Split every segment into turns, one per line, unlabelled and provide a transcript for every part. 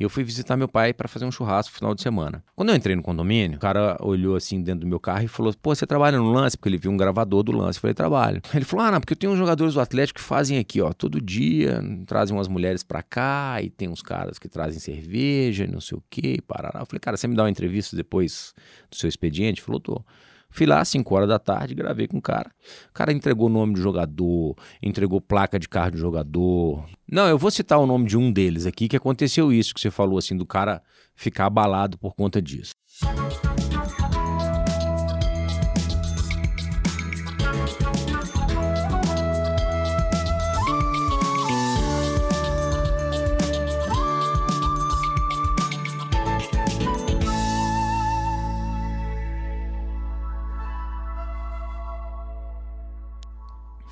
E eu fui visitar meu pai para fazer um churrasco no final de semana. Quando eu entrei no condomínio, o cara olhou assim dentro do meu carro e falou: Pô, você trabalha no lance? Porque ele viu um gravador do lance. Eu falei: Trabalho. Ele falou: Ah, não, porque eu tenho uns jogadores do Atlético que fazem aqui, ó, todo dia, trazem umas mulheres para cá e tem uns caras que trazem cerveja e não sei o quê, parará. Eu falei: Cara, você me dá uma entrevista depois do seu expediente? Ele falou: Tô. Fui lá às 5 horas da tarde, gravei com o cara. O cara entregou o nome do jogador, entregou placa de carro do jogador. Não, eu vou citar o nome de um deles aqui, que aconteceu isso que você falou, assim, do cara ficar abalado por conta disso.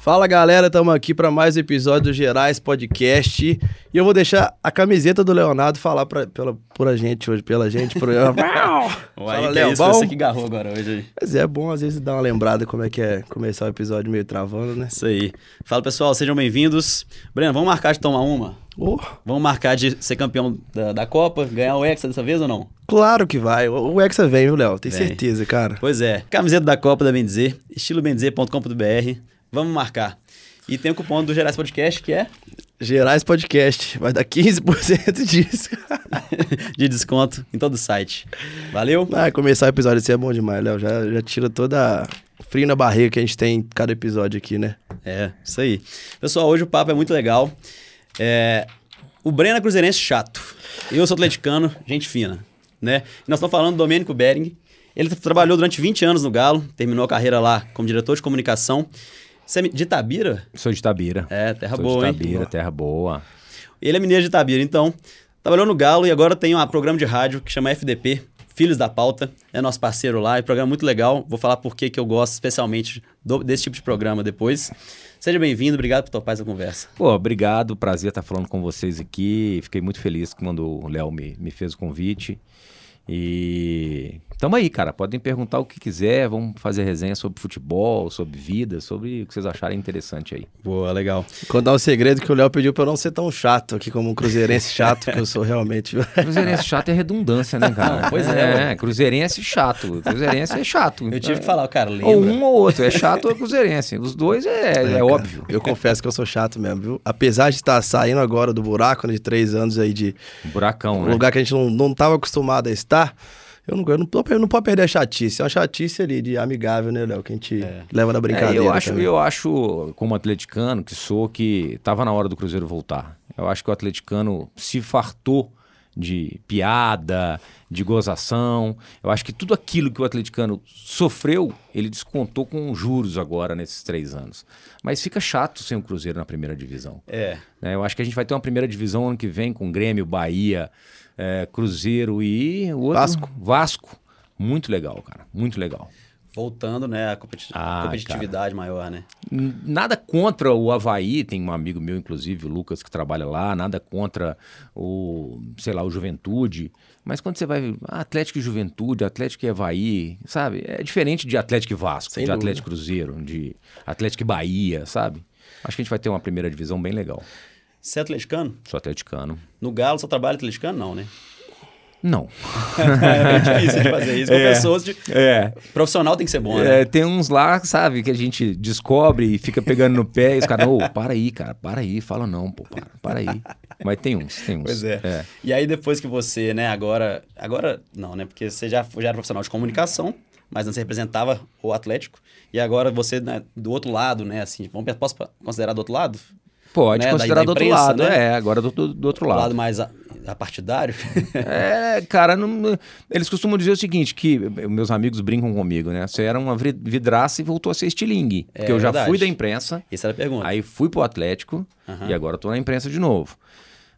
Fala galera, estamos aqui para mais um episódio do Gerais Podcast e eu vou deixar a camiseta do Leonardo falar pra, pela, por a gente hoje, pela gente. Por...
Fala, Léo, isso, você que garrou agora hoje.
Mas é bom às vezes dar uma lembrada como é que é começar o episódio meio travando, né?
Isso aí. Fala pessoal, sejam bem-vindos. Breno, vamos marcar de tomar uma?
Oh.
Vamos marcar de ser campeão da, da Copa, ganhar o Hexa dessa vez ou não?
Claro que vai. O, o Hexa vem, viu, Léo? Tem certeza, cara.
Pois é. Camiseta da Copa da Bendizer, estilobendizer.com.br. Vamos marcar. E tem o cupom do Gerais Podcast, que é?
Gerais Podcast. Vai dar 15% disso.
de desconto em todo o site. Valeu?
Ah, começar o episódio assim é bom demais, Léo. Já, já tira toda frio na barriga que a gente tem em cada episódio aqui, né?
É, isso aí. Pessoal, hoje o papo é muito legal. É... O Breno é cruzeirense chato. Eu sou atleticano, gente fina, né? E nós estamos falando do Domênico Bering. Ele trabalhou durante 20 anos no Galo, terminou a carreira lá como diretor de comunicação. Você é de Itabira?
Sou de Itabira.
É, terra
Sou
boa,
de Itabira,
hein?
terra boa.
Ele é mineiro de Itabira, então. Trabalhou no Galo e agora tem um programa de rádio que chama FDP, Filhos da Pauta. É nosso parceiro lá, é um programa muito legal. Vou falar por que eu gosto especialmente do, desse tipo de programa depois. Seja bem-vindo, obrigado por topar essa conversa.
Pô, obrigado, prazer estar falando com vocês aqui. Fiquei muito feliz quando o Léo me, me fez o convite. E tamo aí, cara. Podem perguntar o que quiser. Vamos fazer resenha sobre futebol, sobre vida, sobre o que vocês acharem interessante aí.
Boa, legal.
Contar um segredo que o Léo pediu pra eu não ser tão chato aqui como um cruzeirense chato que eu sou realmente.
Cruzeirense chato é redundância, né, cara?
Não, pois é.
É, cruzeirense chato. Cruzeirense é chato.
Eu tive que falar, cara, lembra?
Ou um ou outro. É chato ou é cruzeirense. Os dois é, é,
cara,
óbvio.
Eu confesso que eu sou chato mesmo, viu? Apesar de estar saindo agora do buraco né, de três anos aí de.
Buracão,
um
né?
lugar que a gente não, não tava acostumado a estar. Eu não, eu não, eu não posso perder a chatice. É uma chatice ali de amigável, né, Léo? Que a gente
É.
leva na
É,
brincadeira.
eu, acho,
também.
eu acho, como atleticano que sou, que tava na hora do Cruzeiro voltar. Eu acho que o atleticano se fartou de piada, de gozação. Eu acho que tudo aquilo que o atleticano sofreu, ele descontou com juros agora nesses três anos. Mas fica chato sem o Cruzeiro na primeira divisão.
É.
né? Eu acho que a gente vai ter uma primeira divisão ano que vem com Grêmio, Bahia, eh, Cruzeiro e o outro,
Vasco.
Vasco. Muito legal, cara. Muito legal.
Voltando, né, a competi-
Ah,
competitividade maior, né?
Nada contra o Havaí, tem um amigo meu, inclusive, o Lucas, que trabalha lá, nada contra o, sei lá, o Juventude. Mas quando você vai. ah, Atlético e Juventude, Atlético e Havaí, sabe? É diferente de Atlético e Vasco,
Sem
de
dúvida.
Atlético e Cruzeiro, de Atlético e Bahia, sabe? Acho que a gente vai ter uma primeira divisão bem legal.
Você é atleticano?
Sou atleticano.
No Galo só trabalha atleticano? Não, né?
Não.
é difícil de fazer isso. Com
É.
pessoas de...
É.
Profissional tem que ser bom, né?
É, tem uns lá, sabe, que a gente descobre e fica pegando no pé e os caras, ô, para aí, cara, para aí, fala não, pô, para, para aí. Mas tem uns, tem uns.
Pois é. E aí depois que você, né, agora... Agora não, né? Porque você já, já era profissional de comunicação, mas antes você representava o Atlético. E agora você, né, do outro lado, né, assim... Vamos, posso considerar do outro lado?
Pode
né, da-
considerar
da
do outro
imprensa,
lado,
né?
é, agora do, do, do outro
lado
lado.
mais a, a partidário?
É, cara, não- eles costumam dizer o seguinte, que meus amigos brincam comigo, né? Você era uma vidraça e voltou a ser estilingue.
É
porque eu já
verdade.
fui da imprensa,
Essa era a pergunta.
aí fui pro Atlético
Aham.
e agora tô na imprensa de novo.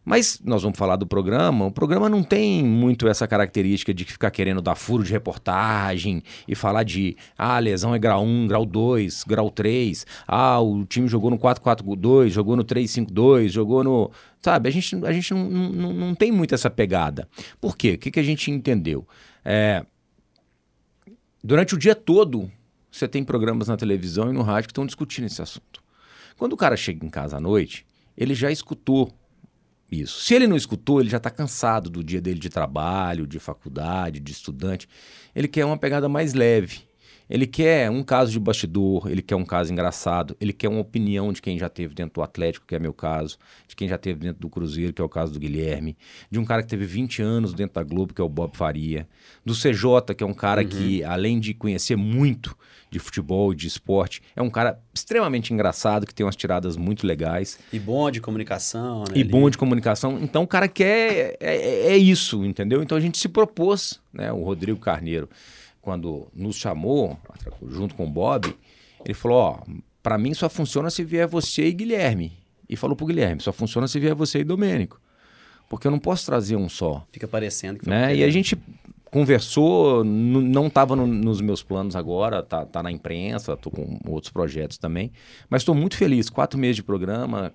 Mas nós vamos falar do programa. O programa não tem muito essa característica de ficar querendo dar furo de reportagem e falar de ah, a lesão é grau 1, grau 2, grau 3. Ah, o time jogou no 4-4-2, jogou no 3-5-2, jogou no. Sabe, a gente, a gente não, não, não tem muito essa pegada. Por quê? O que, que a gente entendeu? É, durante o dia todo, você tem programas na televisão e no rádio que estão discutindo esse assunto. Quando o cara chega em casa à noite, ele já escutou isso. Se ele não escutou, ele já está cansado do dia dele de trabalho, de faculdade, de estudante. Ele quer uma pegada mais leve. Ele quer um caso de bastidor, ele quer um caso engraçado, ele quer uma opinião de quem já teve dentro do Atlético, que é meu caso, de quem já teve dentro do Cruzeiro, que é o caso do Guilherme, de um cara que teve 20 anos dentro da Globo, que é o Bob Faria, do CJ, que é um cara uhum. que, além de conhecer muito de futebol, de esporte, é um cara extremamente engraçado, que tem umas tiradas muito legais.
E bom de comunicação, né?
E bom de comunicação. Então o cara quer. É, é, é isso, entendeu? Então a gente se propôs, né? O Rodrigo Carneiro quando nos chamou, junto com o Bob, ele falou: Ó, para mim só funciona se vier você e Guilherme. E falou pro Guilherme: só funciona se vier você e Domênico. Porque eu não posso trazer um só.
Fica parecendo que
né? E a gente conversou, não estava no, nos meus planos agora, tá, tá na imprensa, tô com outros projetos também. Mas estou muito feliz. Quatro meses de programa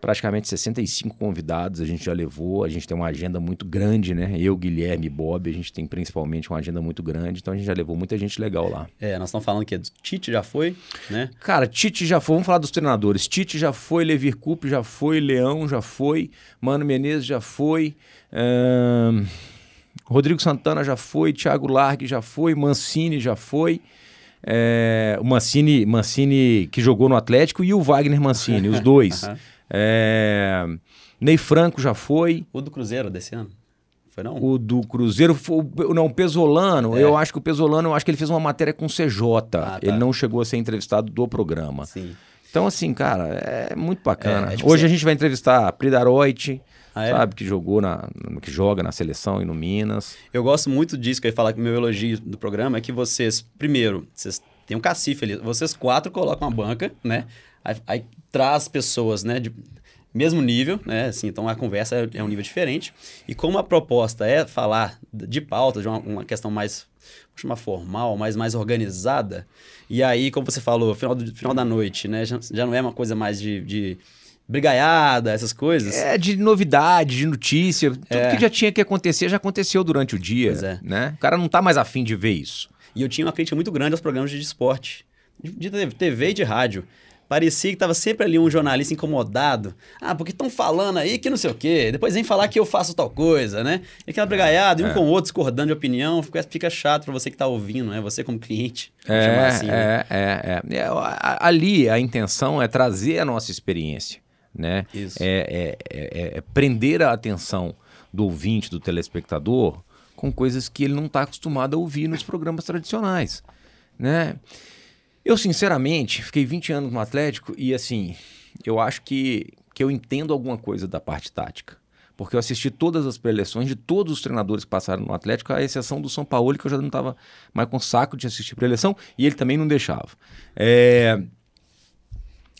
praticamente 65 convidados a gente já levou, a gente tem uma agenda muito grande, né? Eu, Guilherme, Bob, a gente tem principalmente uma agenda muito grande, então a gente já levou muita gente legal lá.
É, nós estamos falando que Tite já foi, né?
Cara, Tite já foi, vamos falar dos treinadores. Tite já foi, Levir Coupe já foi, Leão já foi, Mano Menezes já foi, hum... Rodrigo Santana já foi, Thiago Largue já foi, Mancini já foi. É, o Mancini, Mancini que jogou no Atlético e o Wagner Mancini, os dois. É... Ney Franco já foi.
O do Cruzeiro desse ano? Foi não?
O do Cruzeiro, foi, não, o Pesolano, é. eu acho que o Pesolano, eu acho que ele fez uma matéria com o CJ. Ah, tá. Ele não chegou a ser entrevistado do programa.
Sim.
Então, assim, cara, é muito bacana. É, é tipo Hoje você... a gente vai entrevistar a Pridaroit, ah, é? sabe, que jogou na. que joga na seleção e no Minas.
Eu gosto muito disso, que eu ia falar que o meu elogio do programa é que vocês, primeiro, vocês têm um cacife ali, vocês quatro colocam uma banca, né? Aí, aí traz pessoas, né, de mesmo nível, né? Assim, então a conversa é, é, um nível diferente. E como a proposta é falar de pauta, de uma, uma questão mais, vou chamar formal, mais, mais organizada, e aí, como você falou, final, do, final da noite, né? Já, já não é uma coisa mais de, de brigaiada, essas coisas.
É, de novidade, de notícia. Tudo é. que já tinha que acontecer já aconteceu durante o dia. É. Né? O cara não tá mais afim de ver isso.
E eu tinha uma crítica muito grande aos programas de esporte. De TV e de rádio. Parecia que estava sempre ali um jornalista incomodado. Ah, porque estão falando aí que não sei o quê. Depois vem falar que eu faço tal coisa, né? E aquela brigaiada, é. um com o outro discordando de opinião, fica, fica chato para você que está ouvindo, né? Você como cliente.
É, assim, né? é, é, é, é. Ali a intenção é trazer a nossa experiência, né? Isso. É, é, é, é prender a atenção do ouvinte, do telespectador, com coisas que ele não está acostumado a ouvir nos programas tradicionais, né? Eu, sinceramente, fiquei 20 anos no Atlético e, assim, eu acho que, que eu entendo alguma coisa da parte tática. Porque eu assisti todas as preleções de todos os treinadores que passaram no Atlético, à exceção do São Paulo, que eu já não estava mais com saco de assistir preleção, e ele também não deixava. É...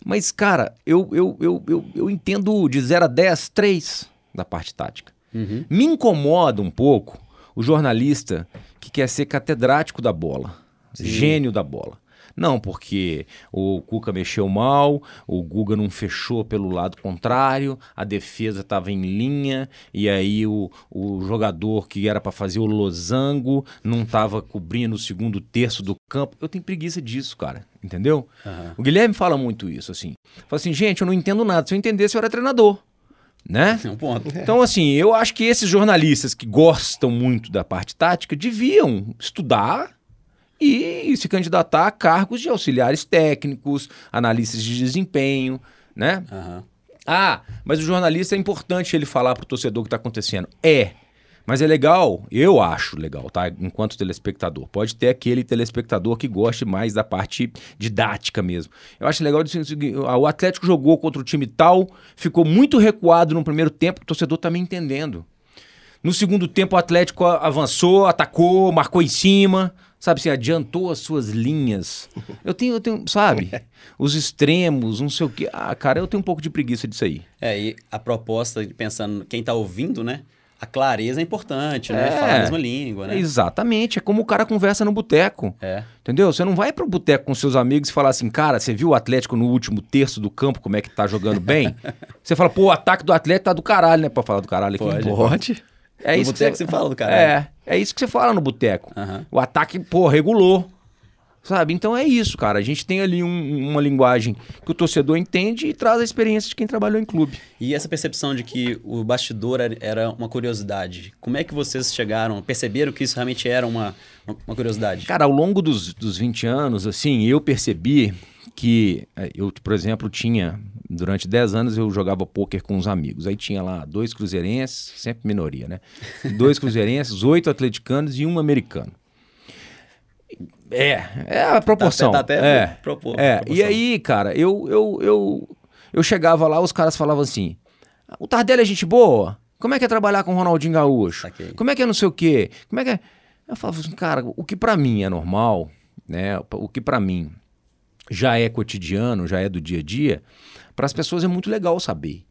Mas, cara, eu, eu, eu, eu, eu entendo de 0 a 10, 3 da parte tática. Uhum. Me incomoda um pouco o jornalista que quer ser catedrático da bola, Sim. gênio da bola. Não, porque o Cuca mexeu mal, o Guga não fechou pelo lado contrário, a defesa estava em linha, e aí o, o jogador que era para fazer o losango não estava cobrindo o segundo terço do campo. Eu tenho preguiça disso, cara. Entendeu? Uhum. O Guilherme fala muito isso, assim. Fala assim, gente, eu não entendo nada. Se eu entendesse, eu era treinador né?
É um ponto.
Então, assim, eu acho que esses jornalistas que gostam muito da parte tática deviam estudar e se candidatar a cargos de auxiliares técnicos, analistas de desempenho, né? Uhum. Ah, mas o jornalista é importante ele falar para o torcedor o que está acontecendo. É, mas é legal, eu acho legal, tá? Enquanto telespectador. Pode ter aquele telespectador que goste mais da parte didática mesmo. Eu acho legal dizer o Atlético jogou contra o time tal, ficou muito recuado no primeiro tempo, o torcedor tá me entendendo. No segundo tempo, o Atlético avançou, atacou, marcou em cima sabe assim, adiantou as suas linhas. Eu tenho, eu tenho, sabe, os extremos, não sei o quê. Ah, cara, eu tenho um pouco de preguiça disso aí.
É, e a proposta, pensando, quem tá ouvindo, né? A clareza é importante, né? É, Falar a mesma língua, né?
Exatamente. É como o cara conversa no boteco. É. Entendeu? Você não vai pro boteco com seus amigos e falar assim, cara, você viu o Atlético no último terço do campo, como é que tá jogando bem? você fala, pô, o ataque do Atlético tá do caralho, né? Pra falar do caralho aqui.
Pode. Pode.
É
no
isso
boteco você... você fala do cara.
É, é isso que você fala no boteco. Uhum. O ataque, pô, regulou. Sabe? Então é isso, cara. A gente tem ali um- uma linguagem que o torcedor entende e traz a experiência de quem trabalhou em clube.
E essa percepção de que o bastidor era- uma curiosidade, como é que vocês chegaram, perceberam que isso realmente era uma, uma curiosidade?
Cara, ao longo dos, dos 20 anos, assim, eu percebi que eh, eu, por exemplo, tinha, durante 10 anos eu jogava pôquer com os amigos. Aí tinha lá dois cruzeirenses, sempre minoria, né? Dois cruzeirenses, oito atleticanos e um americano. É, é a proporção.
Tá até-
é,
propor-
é.
proporção.
E aí, cara, eu, eu, eu, eu chegava lá, os caras falavam assim: o Tardelli é gente boa? Como é que é trabalhar com o Ronaldinho Gaúcho? Como é que é não sei o quê? Como é que é? Eu falava assim, cara, o que pra mim é normal, né? O que pra mim já é cotidiano, já é do dia a dia, para as pessoas é muito legal saber.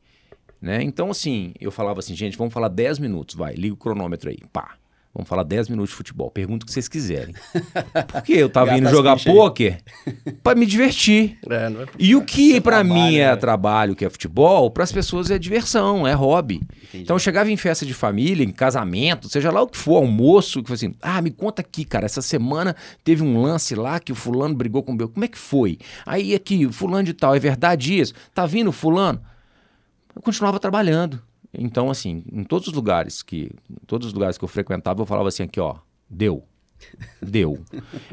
Né? Então, assim, eu falava assim, gente, vamos falar 10 minutos, vai, liga o cronômetro aí, pá. Vamos falar 10 minutos de futebol. Pergunta o que vocês quiserem. Porque eu tava indo
as
jogar pôquer pra me divertir.
É, não é?
E o que
trabalho,
mim é
né?
trabalho, que é futebol, pras pessoas é diversão, é hobby.
Entendi.
Então eu chegava em festa de família, em casamento, seja lá o que for, almoço, que foi assim, ah, me conta aqui, cara, essa semana teve um lance lá que o fulano brigou com o meu, como é que foi? Aí aqui, fulano de tal, é verdade isso? Tá vindo fulano? Eu continuava trabalhando. Então, assim, em todos os lugares que, todos os lugares que eu frequentava, eu falava assim aqui, ó, deu. Deu.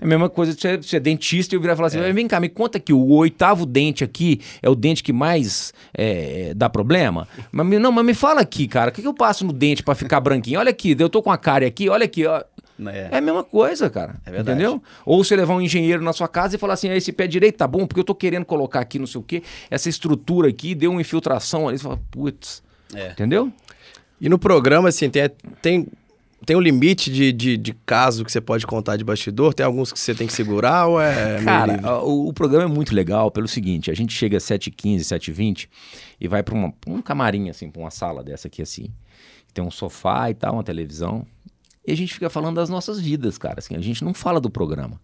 É a mesma coisa de ser, ser dentista e eu virar e falar assim: vem cá, me conta que o oitavo dente aqui é o dente que mais é, dá problema. Mas me- não, mas me fala aqui, cara, o que, que eu passo no dente pra ficar branquinho? Olha aqui, eu tô com a cárie aqui, olha aqui, ó.
É.
É a mesma coisa, cara.
É verdade.
Entendeu? Ou você levar um engenheiro na sua casa e falar assim: ah, esse pé direito tá bom, porque eu tô querendo colocar aqui não sei o quê, essa estrutura aqui deu uma infiltração ali. Você fala, putz.
É.
Entendeu?
E no programa, assim, tem, tem, tem um limite de, de, de caso que você pode contar de bastidor? Tem alguns que você tem que segurar ou é
Cara, o, o programa é muito legal pelo seguinte: a gente chega às 7h15, 7h20 e vai pra, uma, pra um camarim, assim, pra uma sala dessa aqui, assim. Tem um sofá e tal, uma televisão. E a gente fica falando das nossas vidas, cara. Assim, a gente não fala do programa.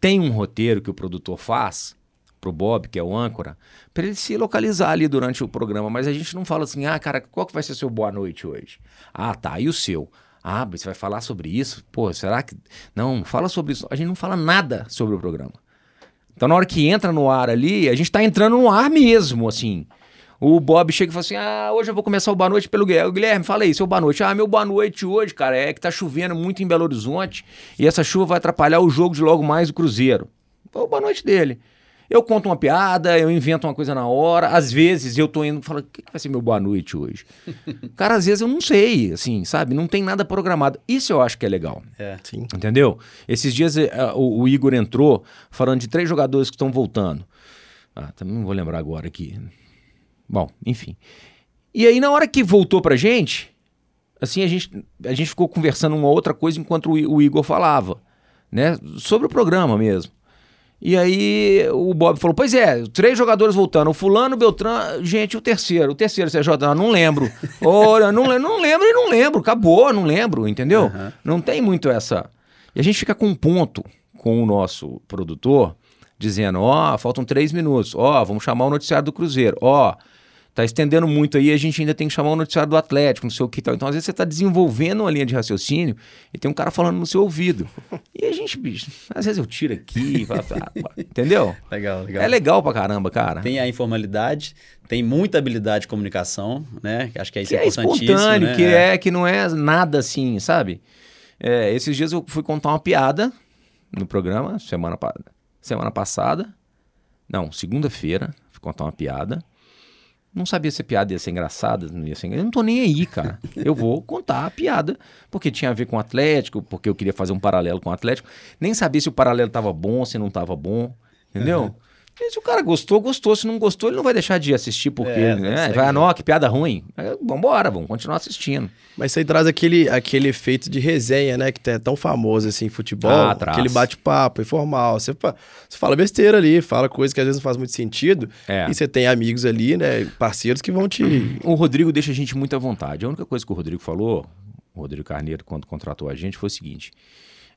Tem um roteiro que o produtor faz pro Bob, que é o âncora, pra ele se localizar ali durante o programa, mas a gente não fala assim: "Ah, cara, qual que vai ser seu boa noite hoje?" Ah, tá, e o seu? Ah, você vai falar sobre isso? Pô, será que não, fala sobre isso. A gente não fala nada sobre o programa. Então, na hora que entra no ar ali, a gente tá entrando no ar mesmo, assim. O Bob chega e fala assim: Ah, hoje eu vou começar o boa noite pelo Guilherme. Guilherme, fala aí, seu boa noite. Ah, meu boa noite hoje, cara, é que tá chovendo muito em Belo Horizonte e essa chuva vai atrapalhar o jogo de logo mais do Cruzeiro. Então, o boa noite dele. Eu conto uma piada, eu invento uma coisa na hora. Às vezes eu tô indo e falo: O que, que vai ser meu boa noite hoje? cara, às vezes eu não sei, assim, sabe? Não tem nada programado. Isso eu acho que é legal.
É.
Sim.
Entendeu? Esses dias eh, o, o Igor entrou falando de três jogadores que estão voltando. Ah, também não vou lembrar agora aqui. Bom, enfim. E aí, na hora que voltou pra gente, assim, a gente, a gente ficou conversando uma outra coisa enquanto o, o Igor falava, né? Sobre o programa mesmo. E aí o Bob falou: Pois é, três jogadores voltando. O Fulano, o Beltrán, gente, o terceiro. O terceiro, CJ, ah, não lembro. Olha, não, não lembro e não lembro. Acabou, não lembro, entendeu?
Aham.
Não tem muito essa. E a gente fica com um ponto com o nosso produtor, dizendo: Ó, faltam três minutos. Ó, vamos chamar o noticiário do Cruzeiro. Ó. Tá estendendo muito aí, a gente ainda tem que chamar o noticiário do Atlético, não sei o que tal. Então, às vezes, você tá desenvolvendo uma linha de raciocínio e tem um cara falando no seu ouvido. E a gente, bicho, às vezes eu tiro aqui, falo, ah, entendeu?
Legal, legal.
É legal pra caramba, cara.
Tem a informalidade, tem muita habilidade de comunicação, né? Acho que é isso
que é espontâneo,
né?
que é que não é nada assim, sabe? É, esses dias eu fui contar uma piada no programa, semana, semana passada. Não, segunda-feira, fui contar uma piada. Não sabia se a piada ia ser engraçada, não ia ser. Eu não tô nem aí, cara. Eu vou contar a piada, porque tinha a ver com o Atlético, porque eu queria fazer um paralelo com o Atlético. Nem sabia se o paralelo tava bom, se não tava bom, entendeu? E se o cara gostou, gostou. Se não gostou, ele não vai deixar de assistir, porque
É,
né? vai, ah, não, que piada ruim. Aí, Vambora, vamos continuar assistindo.
Mas isso aí traz aquele, aquele efeito de resenha, né? Que é tão famoso assim em futebol.
Ah, traz.
aquele bate-papo informal. Você, você fala besteira ali, fala coisa que às vezes não faz muito sentido.
É.
E você tem amigos ali, né? Parceiros que vão te.
O Rodrigo deixa a gente muito à vontade. A única coisa que o Rodrigo falou, o Rodrigo Carneiro, quando contratou a gente, foi o seguinte: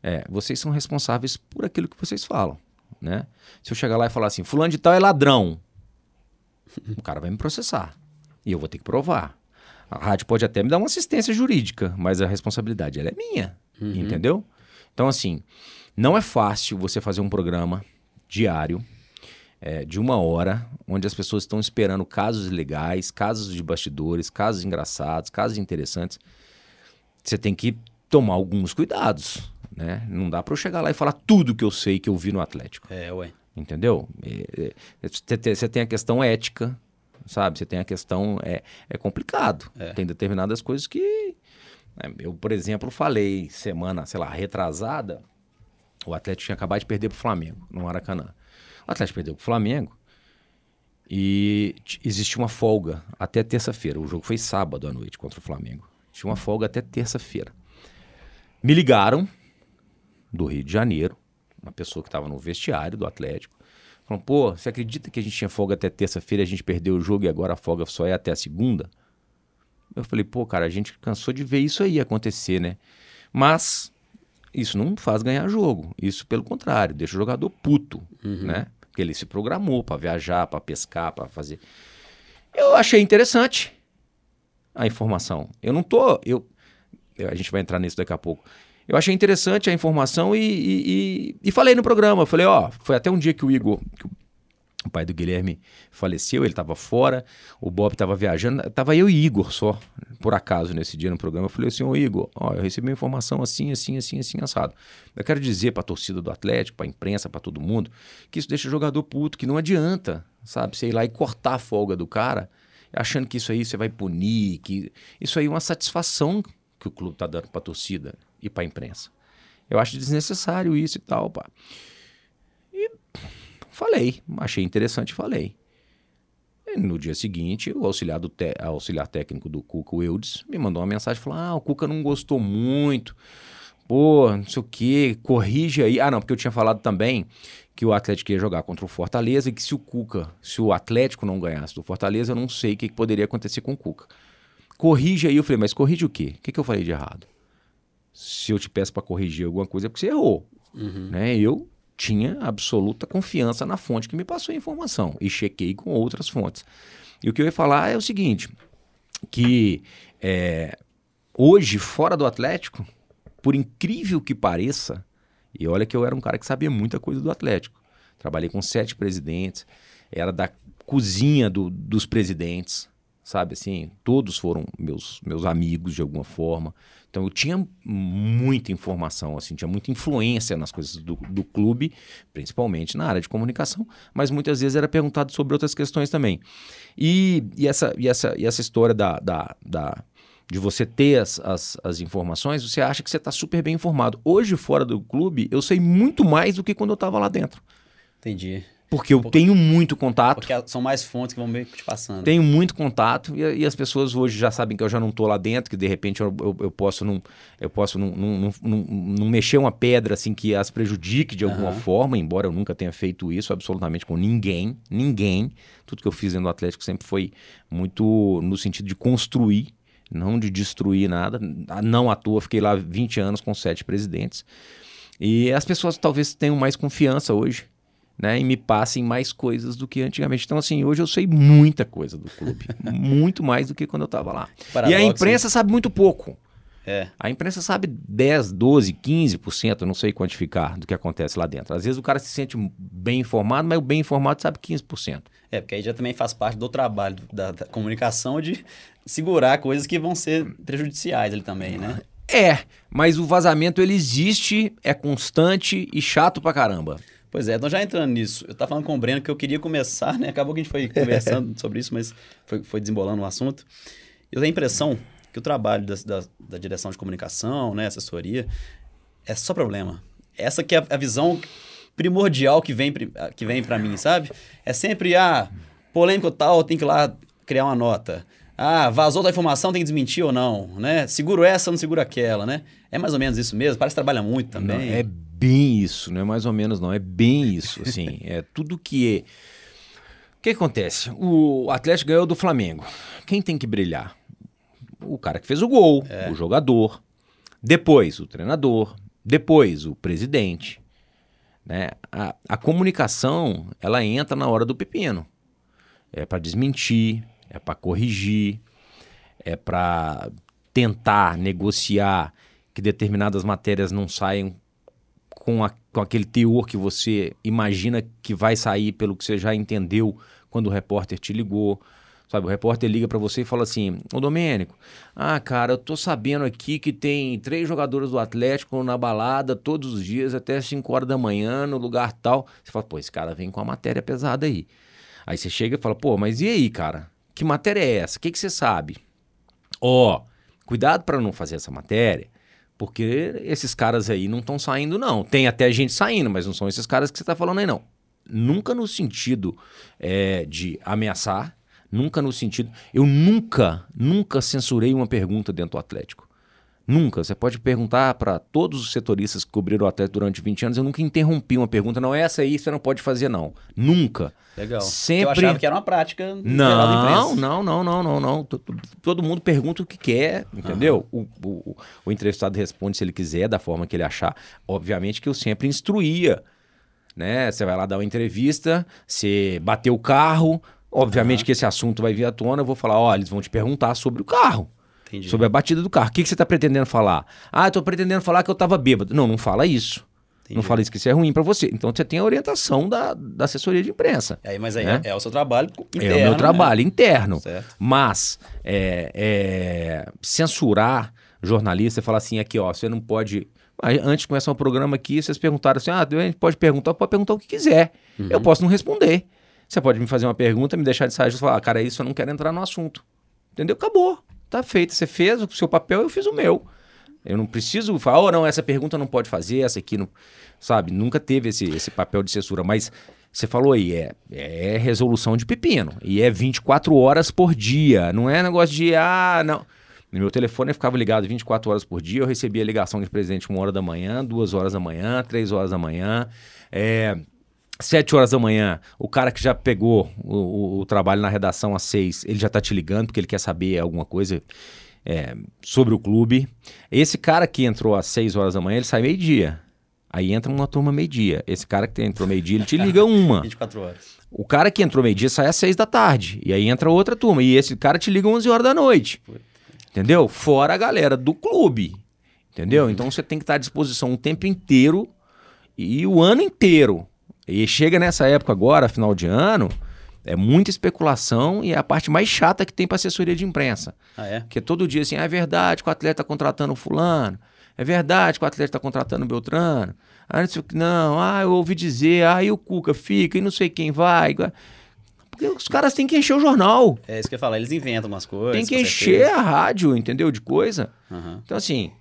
é, vocês são responsáveis por aquilo que vocês falam. Né? Se eu chegar lá e falar assim, fulano de tal é ladrão, o cara vai me processar. E eu vou ter que provar. A rádio pode até me dar uma assistência jurídica, mas a responsabilidade ela é minha. Entendeu? Então, assim, Não é fácil você fazer um programa diário é, de uma hora, onde as pessoas estão esperando casos legais, casos de bastidores, casos engraçados, casos interessantes. Você tem que tomar alguns cuidados, né? Não dá para eu chegar lá e falar tudo que eu sei que eu vi no Atlético.
É, ué.
Entendeu? Você tem- a questão ética, sabe? Você tem a questão. É, é complicado.
É.
Tem determinadas coisas que. né, Eu, por exemplo, falei semana, sei lá, retrasada, o Atlético tinha acabado de perder pro Flamengo, no Maracanã. O Atlético perdeu pro Flamengo e existia uma folga até terça-feira. O jogo foi sábado à noite contra o Flamengo. Tinha uma folga até terça-feira. Me ligaram do Rio de Janeiro, uma pessoa que estava no vestiário do Atlético. Falou, pô, você acredita que a gente tinha folga até terça-feira, a gente perdeu o jogo e agora a folga só é até a segunda? Eu falei, pô, cara, a gente cansou de ver isso aí acontecer, né? Mas isso não faz ganhar jogo. Isso, pelo contrário, deixa o jogador puto, né? Porque ele se programou para viajar, para pescar, para fazer. Eu achei interessante a informação. Eu não tô. Eu- a gente vai entrar nisso daqui a pouco. Eu achei interessante a informação e, e, e- e falei no programa. Falei, ó, foi até um dia que o Igor, que o- pai do Guilherme faleceu, ele estava fora, o Bob estava viajando, tava eu e Igor só, por acaso, nesse dia no programa. Eu falei assim, ô Igor, ó, eu recebi uma informação assim, assim, assim, assim, assado. Eu quero dizer para a torcida do Atlético, para a imprensa, para todo mundo, que isso deixa o jogador puto, que não adianta, sabe, você ir lá e cortar a folga do cara, achando que isso aí você vai punir, que isso aí é uma satisfação que o clube tá dando para a torcida e para a imprensa. Eu acho desnecessário isso e tal, pá. Falei, achei interessante, falei. E no dia seguinte, o auxiliar, do te- auxiliar técnico do Cuca, o Eudes, me mandou uma mensagem falando: Ah, o Cuca não gostou muito. Pô, não sei o quê, corrige aí. Ah, não, porque eu tinha falado também que o Atlético ia jogar contra o Fortaleza e que se o Cuca, se o Atlético não ganhasse do Fortaleza, eu não sei o que, que poderia acontecer com o Cuca. Corrige aí. Eu falei, mas corrige o quê? O que, que eu falei de errado? Se eu te peço para corrigir alguma coisa é porque você errou. Né? Eu tinha absoluta confiança na fonte que me passou a informação e chequei com outras fontes. E o que eu ia falar é o seguinte, que é, hoje, fora do Atlético, por incrível que pareça, e olha que eu era um cara que sabia muita coisa do Atlético. Trabalhei com sete presidentes, era da cozinha do- dos presidentes, sabe assim? Todos foram meus, meus amigos de alguma forma. Então eu tinha muita informação, assim, tinha muita influência nas coisas do, do clube, principalmente na área de comunicação, mas muitas vezes era perguntado sobre outras questões também. E, e, essa, e, essa, e essa história da, da, da- de você ter as, as, as informações, você acha que você está super bem informado. Hoje, fora do clube, eu sei muito mais do que quando eu estava lá dentro.
Entendi.
Porque eu tenho muito contato.
Porque são mais fontes que vão meio que te passando.
Tenho muito contato e, e as pessoas hoje já sabem que eu já não estou lá dentro, que de repente eu, eu, eu posso, não, eu posso não, não, não, não- mexer uma pedra assim que as prejudique de alguma
Aham.
forma, embora eu nunca tenha feito isso absolutamente com ninguém, ninguém. Tudo que eu fiz dentro do Atlético sempre foi muito no sentido de construir, não de destruir nada. Não à toa, fiquei lá 20 anos com sete presidentes. E as pessoas talvez tenham mais confiança hoje, né? E me passem mais coisas do que antigamente. Então, assim, hoje eu sei muita coisa do clube. muito mais do que quando eu estava lá. e
Paradoxo,
a imprensa sabe muito pouco.
É.
A imprensa sabe 10, 12, 15%, eu não sei quantificar do que acontece lá dentro. Às vezes o cara se sente bem informado, mas o bem informado sabe 15%.
É, porque aí já também faz parte do trabalho da, da comunicação de segurar coisas que vão ser prejudiciais ali também, né?
É, mas o vazamento ele existe, é constante e chato pra caramba.
Pois é, então já entrando nisso, eu tava falando com o Breno que eu queria começar, né? Acabou que a gente foi conversando sobre isso, mas foi, foi desembolando o assunto. Eu tenho a impressão que o trabalho da, da, da direção de comunicação, né, assessoria, é só problema. Essa que é a visão primordial que vem, pri- que vem para mim, sabe? É sempre, ah, polêmico tal, tem que ir lá criar uma nota. Ah, vazou da informação, tem que desmentir ou não, né? Seguro essa, não seguro aquela, né? É mais ou menos isso mesmo, parece que trabalha muito também.
Não, é bem isso, não é mais ou menos não, é bem isso, assim, é tudo que é... O que acontece? O Atlético ganhou do Flamengo. Quem tem que brilhar? O cara que fez o gol, o jogador, depois o treinador, depois o presidente. Né? A, a comunicação, ela entra na hora do pepino. É para desmentir, é para corrigir, é para tentar negociar que determinadas matérias não saiam com, a, com aquele teor que você imagina que vai sair pelo que você já entendeu quando o repórter te ligou. Sabe, o repórter liga para você e fala assim: Ô Domênico, ah, cara, eu tô sabendo aqui que tem três jogadores do Atlético na balada todos os dias até 5 horas da manhã, no lugar tal. Você fala, pô, esse cara vem com a matéria pesada aí. Aí você chega e fala, pô, mas e aí, cara? Que matéria é essa? O que, que você sabe? Ó, oh, cuidado para não fazer essa matéria, porque esses caras aí não estão saindo, não. Tem até gente saindo, mas não são esses caras que você está falando aí, não. Nunca no sentido é, de ameaçar, nunca no sentido. Eu nunca, nunca censurei uma pergunta dentro do Atlético. Nunca. Você pode perguntar para todos os setoristas que cobriram o Atlético durante 20 anos, eu nunca interrompi uma pergunta. Não, essa aí você não pode fazer, não. Nunca.
Legal.
Sempre...
Eu achava que era uma prática
não, não, não, não, não, não. Todo mundo pergunta o que quer, entendeu? Uhum. O, o, o, entrevistado responde se ele quiser, da forma que ele achar. Obviamente que eu sempre instruía, né? Você vai lá dar uma entrevista, você bateu o carro, obviamente uhum. que esse assunto vai vir à tona, eu vou falar, ó, eles vão te perguntar sobre o carro. Entendi. Sobre a batida do carro. O que, que você está pretendendo falar? Ah, tô pretendendo falar que eu estava bêbado. Não, não fala isso. Entendi. Não fala isso que isso é ruim para você. Então você tem a orientação da, da assessoria de imprensa.
Aí, mas aí né? é, é, o seu trabalho interno.
É o meu né? trabalho né? interno. Certo. Mas é, é, censurar jornalista e falar assim, aqui, ó, você não pode. Antes de começar o programa aqui, vocês perguntaram assim: ah, a gente pode perguntar, pode perguntar o que quiser. Uhum. Eu posso não responder. Você pode me fazer uma pergunta, me deixar de sair e falar, ah, cara, isso eu não quero entrar no assunto. Entendeu? Acabou. Tá feito. Você fez o seu papel, eu fiz o meu. Eu não preciso falar, oh, não, essa pergunta não pode fazer, essa aqui não. Sabe? Nunca teve esse, esse papel de censura. Mas você falou aí, é, é resolução de pepino. E é 24 horas por dia. Não é negócio de, ah, não. No meu telefone ficava ligado 24 horas por dia. Eu recebia ligação de presidente uma hora da manhã, duas horas da manhã, três horas da manhã. É, Sete horas da manhã, o cara que já pegou o, o, o, trabalho na redação às seis, ele já tá te ligando porque ele quer saber alguma coisa é, sobre o clube. Esse cara que entrou às seis horas da manhã, ele sai meio-dia. Aí entra uma turma meio-dia. Esse cara que entrou meio-dia, ele te liga uma.
24 horas.
O cara que entrou meio-dia sai às seis da tarde. E aí entra outra turma. E esse cara te liga 11 horas da noite. Entendeu? Fora a galera do clube. Entendeu? Então você tem que estar à disposição o tempo inteiro e o ano inteiro e chega nessa época agora, final de ano, é muita especulação e é a parte mais chata que tem para assessoria de imprensa.
Ah, é?
Que é todo dia assim, ah, é verdade que o atleta está contratando fulano, é verdade que o atleta está contratando Beltrano. Ah, não, sei, não, ah, eu ouvi dizer, ah, e o Cuca fica, e não sei quem vai. Porque os caras têm que encher o jornal.
É isso que eu ia falar, eles inventam umas coisas.
Tem que encher a rádio, entendeu? De coisa. Uhum. Então, assim,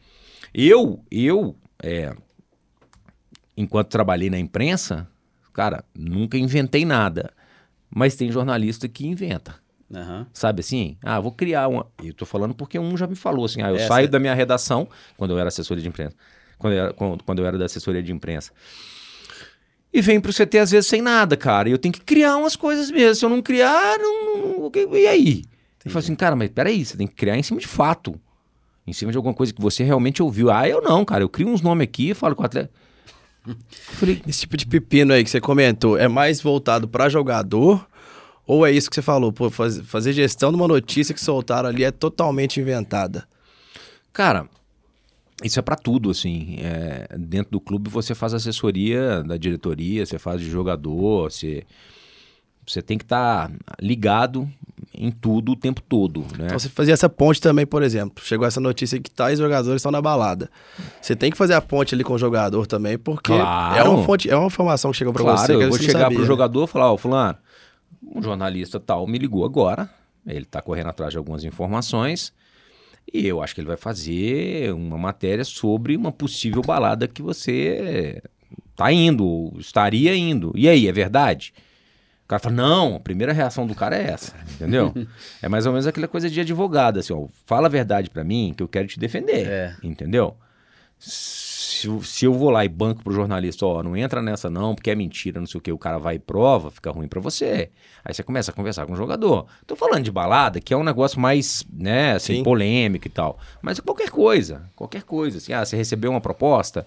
eu, eu, é, enquanto trabalhei na imprensa, Cara, nunca inventei nada. Mas tem jornalista que inventa. Uhum. Sabe assim? Ah, vou criar uma. Eu tô falando porque um já me falou assim: ah, eu saio da minha redação, quando eu era assessoria de imprensa. Quando eu era, quando, quando eu era da assessoria de imprensa. E vem pro CT às vezes sem nada, cara. E eu tenho que criar umas coisas mesmo. Se eu não criar, não. e aí? Entendi. Eu falo assim, cara, mas peraí, você tem que criar em cima de fato. Em cima de alguma coisa que você realmente ouviu. Ah, eu não, cara. Eu crio uns nomes aqui, falo com o atleta.
Falei, esse tipo de pepino aí que você comentou é mais voltado para jogador ou é isso que você falou? Pô, faz, fazer gestão de uma notícia que soltaram ali é totalmente inventada.
Cara, isso é para tudo, assim. É, dentro do clube você faz assessoria da diretoria, você faz de jogador, você, você tem que estar tá ligado em tudo o tempo todo. Né?
Então você fazia essa ponte também, por exemplo. Chegou essa notícia que tais jogadores estão na balada. Você tem que fazer a ponte ali com o jogador também, porque claro. é uma fonte, é uma informação que chegou para claro, você.
eu vou chegar para o jogador e falar, ó, oh, fulano, um jornalista tal me ligou agora, ele está correndo atrás de algumas informações. E eu acho que ele vai fazer uma matéria sobre uma possível balada que você está indo, estaria indo. E aí, é verdade? Cara fala, não, a primeira reação do cara é essa, entendeu? é mais ou menos aquela coisa de advogado, assim, ó, fala a verdade para mim que eu quero te defender, é. entendeu? Se, se, eu vou lá e banco pro jornalista, ó, não entra nessa não, porque é mentira, não sei o que, o cara vai e prova, fica ruim para você. Aí você começa a conversar com o jogador. Tô falando de balada, que é um negócio mais, né, assim, polêmico e tal. Mas qualquer coisa, qualquer coisa, assim, ah, você recebeu uma proposta,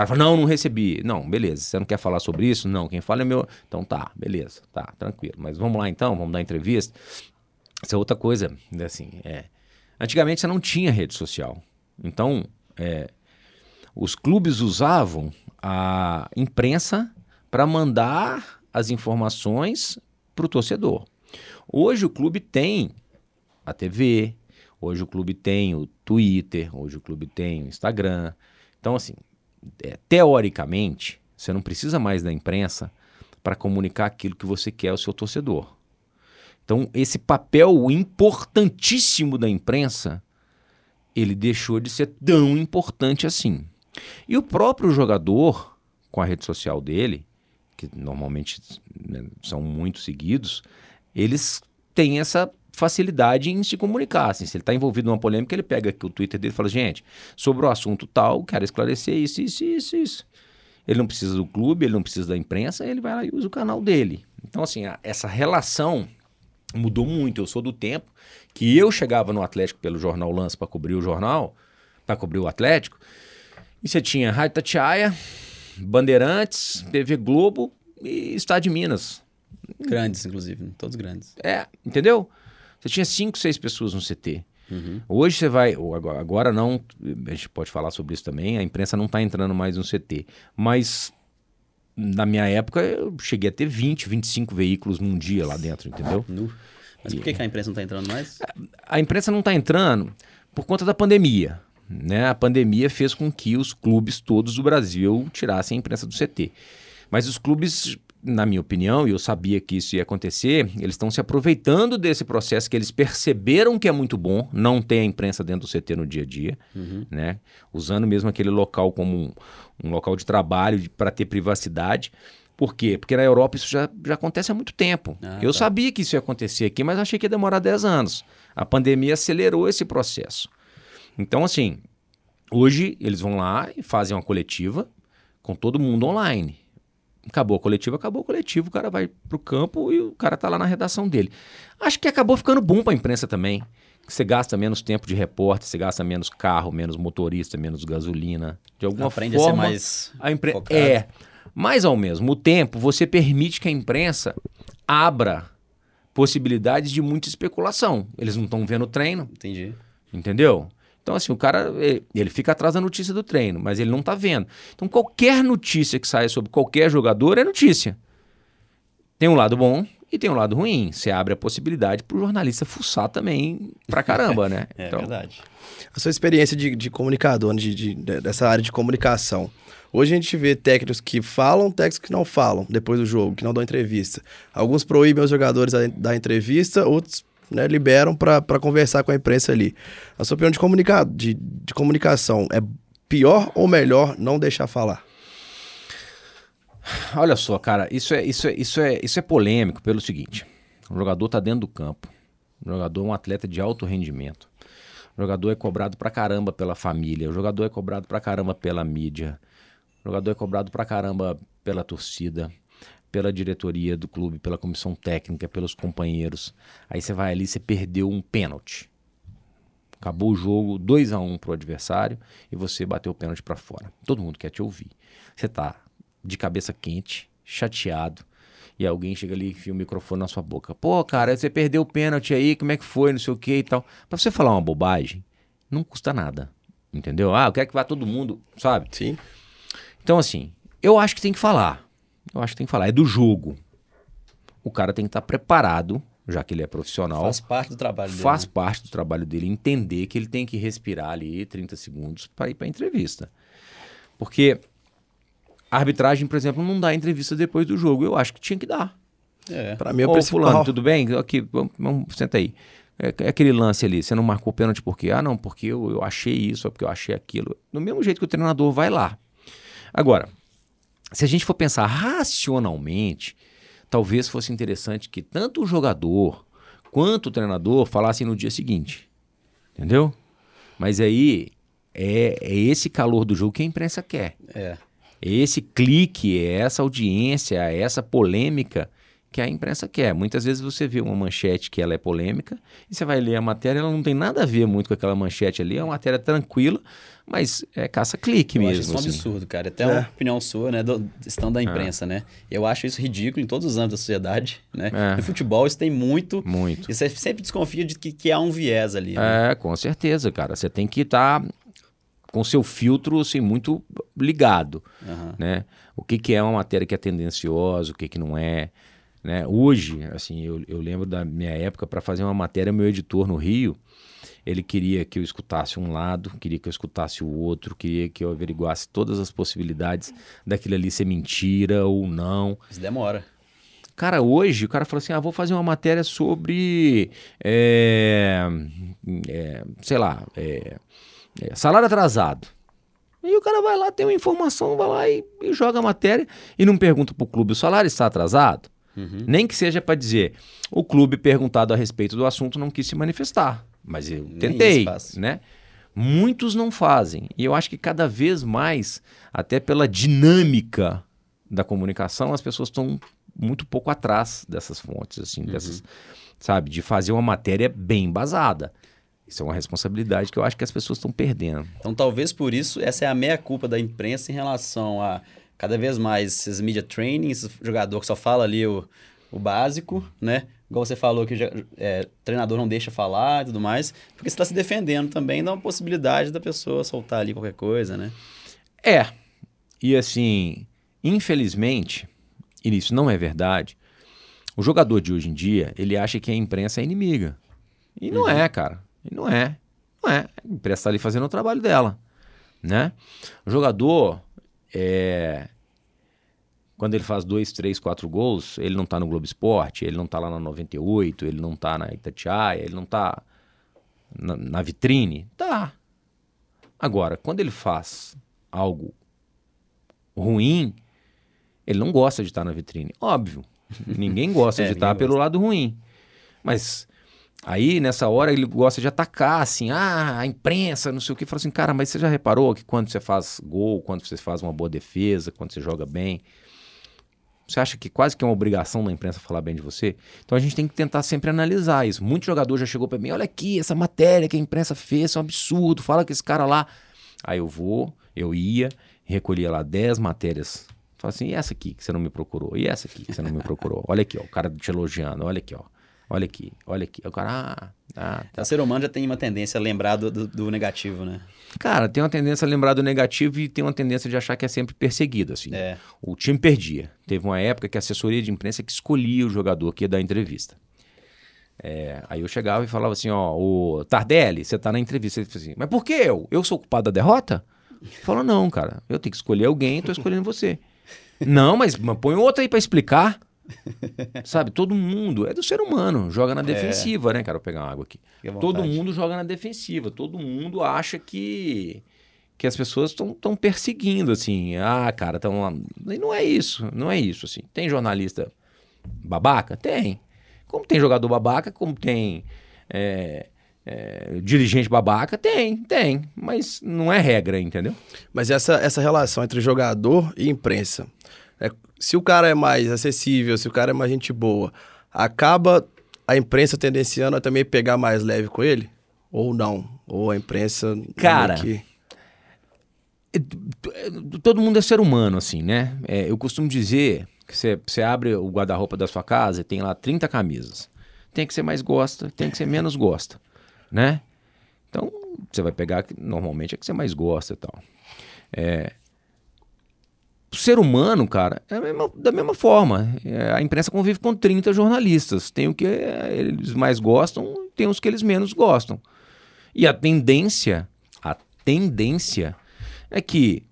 cara fala, não, não recebi. Não, beleza. Você não quer falar sobre isso? Não, quem fala é meu. Então tá, beleza, tá, tranquilo. Mas vamos lá então, vamos dar entrevista. Essa é outra coisa, né, assim, é. Antigamente você não tinha rede social. Então, é, os clubes usavam a imprensa para mandar as informações para o torcedor. Hoje o clube tem a TV, hoje o clube tem o Twitter, hoje o clube tem o Instagram. Então, assim, é, teoricamente, você não precisa mais da imprensa para comunicar aquilo que você quer ao seu torcedor. Então, esse papel importantíssimo da imprensa, ele deixou de ser tão importante assim. E o próprio jogador, com a rede social dele, que normalmente né, são muito seguidos, eles têm essa facilidade em se comunicar. Assim, se ele está envolvido numa polêmica, ele pega aqui o Twitter dele e fala: gente, sobre o assunto tal, quero esclarecer isso, isso, isso, isso. Ele não precisa do clube, ele não precisa da imprensa, ele vai lá e usa o canal dele. Então, assim, a, essa relação mudou muito. Eu sou do tempo que eu chegava no Atlético pelo Jornal Lance para cobrir o jornal, para cobrir o Atlético, e você tinha Rádio Tatiaia, Bandeirantes, TV Globo e Estado de Minas.
Grandes, inclusive, todos grandes.
É, entendeu? Você tinha cinco, seis pessoas no CT. Uhum. Hoje você vai, agora não, a gente pode falar sobre isso também, a imprensa não está entrando mais no CT, mas na minha época eu cheguei a ter 20, 25 veículos num dia lá dentro, entendeu?
Mas por que, que a imprensa não está entrando mais?
A, a imprensa não está entrando por conta da pandemia. Né? A pandemia fez com que os clubes todos do Brasil tirassem a imprensa do CT. Mas os clubes, na minha opinião, e eu sabia que isso ia acontecer, eles estão se aproveitando desse processo que eles perceberam que é muito bom não ter a imprensa dentro do CT no dia a dia, uhum. né? usando mesmo aquele local como um, um local de trabalho para ter privacidade. Por quê? Porque na Europa isso já, já acontece há muito tempo. Ah, eu tá. sabia que isso ia acontecer aqui, mas achei que ia demorar 10 anos. A pandemia acelerou esse processo. Então, assim, hoje eles vão lá e fazem uma coletiva com todo mundo online. Acabou a coletiva, acabou o coletivo, o cara vai pro campo e o cara tá lá na redação dele. Acho que acabou ficando bom pra imprensa também. Você gasta menos tempo de repórter, você gasta menos carro, menos motorista, menos gasolina. De alguma
Aprende
forma.
a ser mais.
A impre... É. Mas ao mesmo tempo, você permite que a imprensa abra possibilidades de muita especulação. Eles não estão vendo o treino.
Entendi.
Entendeu? Então, assim, o cara, ele, fica atrás da notícia do treino, mas ele não está vendo. Então, qualquer notícia que saia sobre qualquer jogador é notícia. Tem um lado bom e tem um lado ruim. Você abre a possibilidade para o jornalista fuçar também pra caramba, né?
é então... verdade.
A sua experiência de, de comunicador, de, de, dessa área de comunicação. Hoje a gente vê técnicos que falam, técnicos que não falam depois do jogo, que não dão entrevista. Alguns proíbem os jogadores da entrevista, outros né, liberam para conversar com a imprensa ali. A sua opinião de, comunica de, de comunicação é pior ou melhor não deixar falar?
Olha só, cara, isso é, isso é, isso é, isso é polêmico pelo seguinte: o jogador está dentro do campo, o jogador é um atleta de alto rendimento, o jogador é cobrado pra caramba pela família, o jogador é cobrado pra caramba pela mídia, o jogador é cobrado pra caramba pela torcida pela diretoria do clube, pela comissão técnica, pelos companheiros. Aí você vai ali, você perdeu um pênalti. Acabou o jogo 2 a 1 um pro adversário e você bateu o pênalti para fora. Todo mundo quer te ouvir. Você tá de cabeça quente, chateado, e alguém chega ali e enfia o microfone na sua boca. Pô, cara, você perdeu o pênalti aí, como é que foi, não sei o que e tal. Pra você falar uma bobagem, não custa nada. Entendeu? Ah, eu quero que vá todo mundo, sabe?
Sim.
Então, assim, eu acho que tem que falar. Eu acho que tem que falar. É do jogo. O cara tem que estar preparado, já que ele é profissional.
Faz parte do trabalho dele.
Faz
né?
parte do trabalho dele entender que ele tem que respirar ali 30 segundos para ir para a entrevista. Porque a arbitragem, por exemplo, não dá entrevista depois do jogo. Eu acho que tinha que dar.
É. Para mim é o
Ô,
principal.
fulano, tudo bem? Aqui, vamos, vamos, senta aí. É, é, aquele lance ali, você não marcou pênalti por quê? Ah, não, porque eu, eu achei isso, ou porque eu achei aquilo. Do mesmo jeito que o treinador vai lá. Agora, se a gente for pensar racionalmente, talvez fosse interessante que tanto o jogador quanto o treinador falassem no dia seguinte. Entendeu? Mas aí é, é esse calor do jogo que a imprensa quer.
É.
Esse clique, é essa audiência, é essa polêmica que a imprensa quer. Muitas vezes você vê uma manchete que ela é polêmica e você vai ler a matéria, ela não tem nada a ver muito com aquela manchete ali, é uma matéria tranquila, mas é caça-clique mesmo.
Acho isso
assim.
um absurdo, cara. Até é. uma opinião sua, né, do estão da imprensa, é. né? Eu acho isso ridículo em todos os âmbitos da sociedade, né? É. No futebol isso tem muito.
Muito.
E você sempre desconfia de que, que há um viés ali. Né?
É, com certeza, cara. Você tem que estar... Tá com seu filtro assim, muito ligado.
Aham.
Né? O que, que é uma matéria que é tendenciosa, o que, que não é. Né? Hoje, assim, eu, eu lembro da minha época, para fazer uma matéria, meu editor no Rio, ele queria que eu escutasse um lado, queria que eu escutasse o outro, queria que eu averiguasse todas as possibilidades daquilo ali ser mentira ou não.
Isso demora.
Cara, hoje o cara falou assim: ah, vou fazer uma matéria sobre. é, é, sei lá, é, salário atrasado. E o cara vai lá, tem uma informação, vai lá e, e joga a matéria e não pergunta pro clube: o salário está atrasado? Nem que seja para dizer, o clube perguntado a respeito do assunto não quis se manifestar. Mas eu tentei, né? Muitos não fazem. E eu acho que cada vez mais, até pela dinâmica da comunicação, as pessoas estão muito pouco atrás dessas fontes, assim, dessas, sabe, de fazer uma matéria bem embasada. Isso é uma responsabilidade que eu acho que as pessoas estão perdendo.
Então, talvez por isso, essa é a meia-culpa da imprensa em relação a cada vez mais esses media trainings, esse jogador que só fala ali o, o básico, né? Igual você falou que já- é, treinador não deixa falar e tudo mais, porque você está se defendendo também, dá uma possibilidade da pessoa soltar ali qualquer coisa, né?
É. E assim, infelizmente, e isso não é verdade, o jogador de hoje em dia, ele acha que a imprensa é inimiga. E não é, cara. E não é. Não é. A imprensa está ali fazendo o trabalho dela, né? O jogador, é... quando ele faz dois, três, quatro gols, ele não tá no Globo Esporte, ele não tá lá na 98, ele não tá na Itatiaia, ele não tá na, na vitrine. Tá. Agora, quando ele faz algo ruim, ele não gosta de estar na vitrine. Óbvio. Ninguém gosta
É,
de estar pelo
gosta.
lado ruim. Mas aí, nessa hora, ele gosta de atacar, assim, ah, a imprensa, não sei o que. Fala assim, cara, mas você já reparou que quando você faz gol, quando você faz uma boa defesa, quando você joga bem, você acha que quase que é uma obrigação da imprensa falar bem de você? Então a gente tem que tentar sempre analisar isso. Muito jogador já chegou pra mim, olha aqui, essa matéria que a imprensa fez, é um absurdo, fala que esse cara lá. Aí eu vou, eu ia, recolhia lá 10 matérias. Fala assim, e essa aqui que você não me procurou? E essa aqui que você não me procurou? Olha aqui, ó, o cara te elogiando, olha aqui, ó. Olha aqui, olha aqui. O cara, ah, ah,
O ser humano já tem uma tendência a lembrar do, do- do negativo, né?
Cara, tem uma tendência a lembrar do negativo e tem uma tendência de achar que é sempre perseguido, assim.
É.
O time perdia. Teve uma época que a assessoria de imprensa que escolhia o jogador que ia dar entrevista. É, aí eu chegava e falava assim, ó, o Tardelli, você tá na entrevista. Ele falou assim, mas por que eu? Eu sou culpado da derrota? Falou, não, cara, eu tenho que escolher alguém, tô escolhendo você. não, mas, mas põe outro aí pra explicar. Sabe, todo mundo, é do ser humano, joga na defensiva, né, cara? Vou pegar uma água aqui. Todo mundo joga na defensiva, todo mundo acha que que as pessoas estão perseguindo, assim. Ah, cara, estão. E não é isso, não é isso, assim. Tem jornalista babaca? Tem. Como tem jogador babaca, como tem é, é, dirigente babaca? Tem, tem. Mas não é regra, entendeu?
Mas essa, essa relação entre jogador e imprensa, é, se o cara é mais acessível, se o cara é mais gente boa, acaba a imprensa tendenciando a também pegar mais leve com ele? Ou não? Ou a imprensa...
Cara,
que-
Todo mundo é ser humano, assim, né? É, eu costumo dizer que você, você abre o guarda-roupa da sua casa e tem lá 30 camisas. Tem que ser mais gosta, tem que ser menos gosta, né? Então, você vai pegar, que normalmente é que você mais gosta e tal. É, o ser humano, cara, é mesma- da mesma forma. É, a imprensa convive com 30 jornalistas. Tem o que é, eles mais gostam, tem os que eles menos gostam. E a tendência, a tendência é que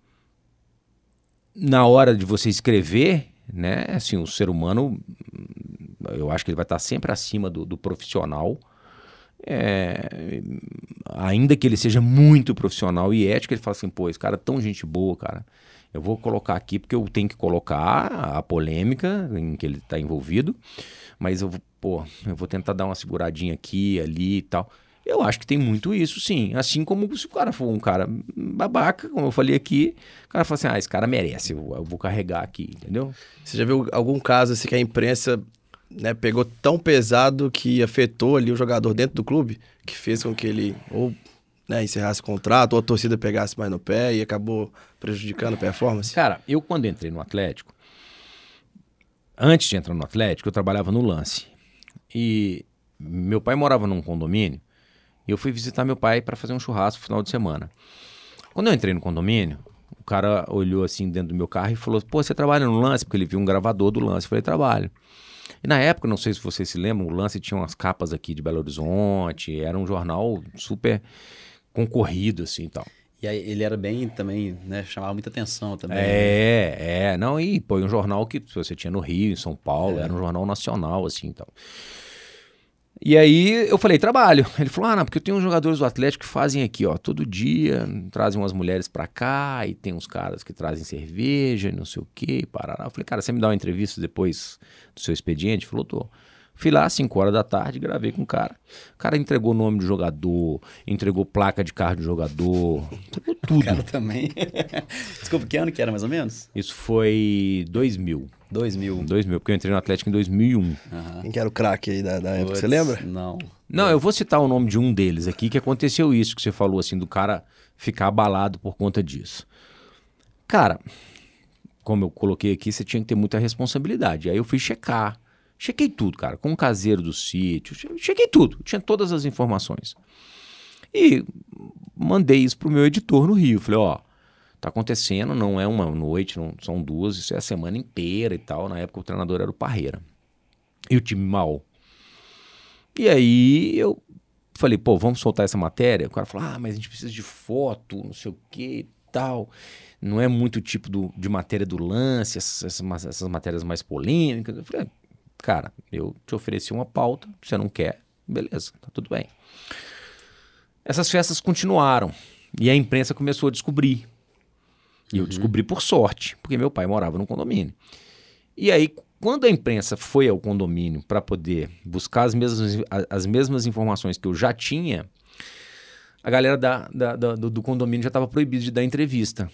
na hora de você escrever, né, assim, o ser humano, eu acho que ele vai estar sempre acima do, do profissional. É, ainda que ele seja muito profissional e ético, ele fala assim, pô, esse cara é tão gente boa, cara. Eu vou colocar aqui porque eu tenho que colocar a polêmica em que ele está envolvido, mas eu, vou- pô, eu vou tentar dar uma seguradinha aqui, ali e tal. Eu acho que tem muito isso, sim. Assim como se o cara for um cara babaca, como eu falei aqui, o cara fala assim, ah, esse cara merece, eu, eu vou carregar aqui, entendeu?
Você já viu algum caso assim que a imprensa né, pegou tão pesado que afetou ali o jogador dentro do clube, que fez com que ele ou né, encerrasse o contrato, ou a torcida pegasse mais no pé e acabou prejudicando a performance?
Cara, eu quando entrei no Atlético, antes de entrar no Atlético, eu trabalhava no lance. E meu pai morava num condomínio e eu fui visitar meu pai para fazer um churrasco no final de semana. Quando eu entrei no condomínio, o cara olhou assim dentro do meu carro e falou: Pô, você trabalha no lance? Porque ele viu um gravador do lance. Eu falei: Trabalho. E na época, não sei se vocês se lembram, o lance tinha umas capas aqui de Belo Horizonte, era um jornal super concorrido assim e tal.
E aí ele era bem também, né? Chamava muita atenção também. né?
É, é. Não, e pô, um jornal que você tinha no Rio, em São Paulo, era um jornal nacional, assim, então. E aí eu falei, trabalho. Ele falou, ah, não, porque eu tenho uns jogadores do Atlético que fazem aqui, ó, todo dia, trazem umas mulheres pra cá, e tem uns caras que trazem cerveja, e não sei o quê, e parará. Eu falei, cara, você me dá uma entrevista depois do seu expediente? Ele falou, tô. Fui lá às 5 horas da tarde, gravei com o cara. O cara entregou nome do jogador, entregou placa de carro do jogador, entregou tudo.
O cara também. Desculpa, que ano que era mais ou menos?
Isso foi 2000.
2000.
2000, porque eu entrei no Atlético em 2001.
Aham.
Quem que era o craque aí da, da época,
Puts,
você lembra?
Não.
Não, eu vou citar o nome de um deles aqui, que aconteceu isso que você falou, assim, do cara ficar abalado por conta disso. Cara, como eu coloquei aqui, você tinha que ter muita responsabilidade. Aí eu fui checar. Chequei tudo, cara, com o caseiro do sítio, che- chequei tudo, tinha todas as informações. E mandei isso pro meu editor no Rio. Falei, ó, tá acontecendo, não é uma noite, não são duas, isso é a semana inteira e tal. Na época o treinador era o Parreira. E o time mal. E aí eu falei, pô, vamos soltar essa matéria? O cara falou, ah, mas a gente precisa de foto, não sei o que e tal. Não é muito tipo do, de matéria do lance, essas, essas ma- essas matérias mais polêmicas. Eu falei, cara, eu te ofereci uma pauta, você não quer, beleza, tá tudo bem. Essas festas continuaram e a imprensa começou a descobrir. E eu descobri por sorte, porque meu pai morava num condomínio. E aí, quando a imprensa foi ao condomínio para poder buscar as mesmas, as mesmas informações que eu já tinha, a galera da, da- da- do, do condomínio já estava proibido de dar entrevista.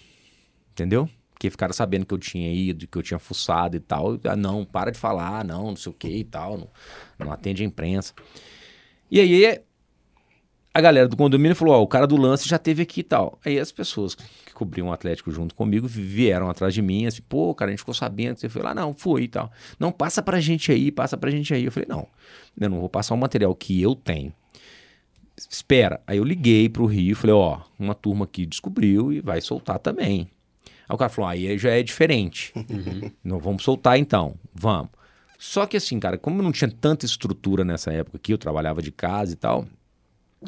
Entendeu? Porque ficaram sabendo que eu tinha ido, que eu tinha fuçado e tal. Ah, não, para de falar, não, não sei o que e tal. Não, não atende a imprensa. E aí, a galera do condomínio falou: Ó, o cara do lance já teve aqui e tal. Aí as pessoas que cobriam o Atlético junto comigo vieram atrás de mim, assim, pô, cara, a gente ficou sabendo que você foi lá. Não, foi e tal. Não, passa pra gente aí, passa pra gente aí. Eu falei: não, eu não vou passar o material que eu tenho. Espera. Aí eu liguei pro Rio e falei: ó, uma turma aqui descobriu e vai soltar também. Aí o cara falou: aí já é diferente. Não vamos soltar então. Vamos. Só que assim, cara, como eu não tinha tanta estrutura nessa época aqui, eu trabalhava de casa e tal,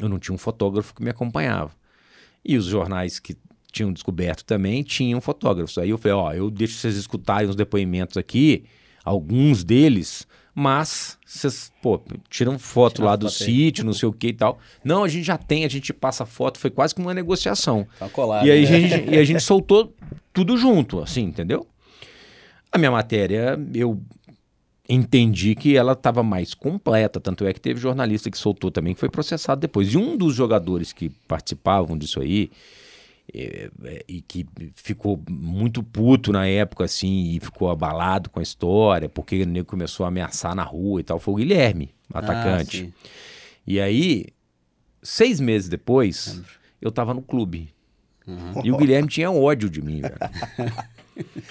eu não tinha um fotógrafo que me acompanhava. E os jornais que tinham descoberto também tinham fotógrafos. Aí eu falei, ó, eu deixo vocês escutarem os depoimentos aqui, alguns deles, mas vocês, pô, tiram foto
Tira
lá do sítio, não sei o que e tal. Não, a gente já tem, a gente passa foto, foi quase que uma negociação.
Tá colado.
E aí,
né?
a gente, e a gente soltou tudo junto, assim, entendeu? A minha matéria, eu entendi que ela estava mais completa, tanto é que teve jornalista que soltou também, que foi processado depois. E um dos jogadores que participavam disso aí, é, é, e que ficou muito puto na época, assim, e ficou abalado com a história, porque o nego começou a ameaçar na rua e tal, foi o Guilherme,
Ah,
atacante.
sim.
E aí, seis meses depois, eu tava no clube.
Uhum.
E o Guilherme tinha ódio de mim, velho.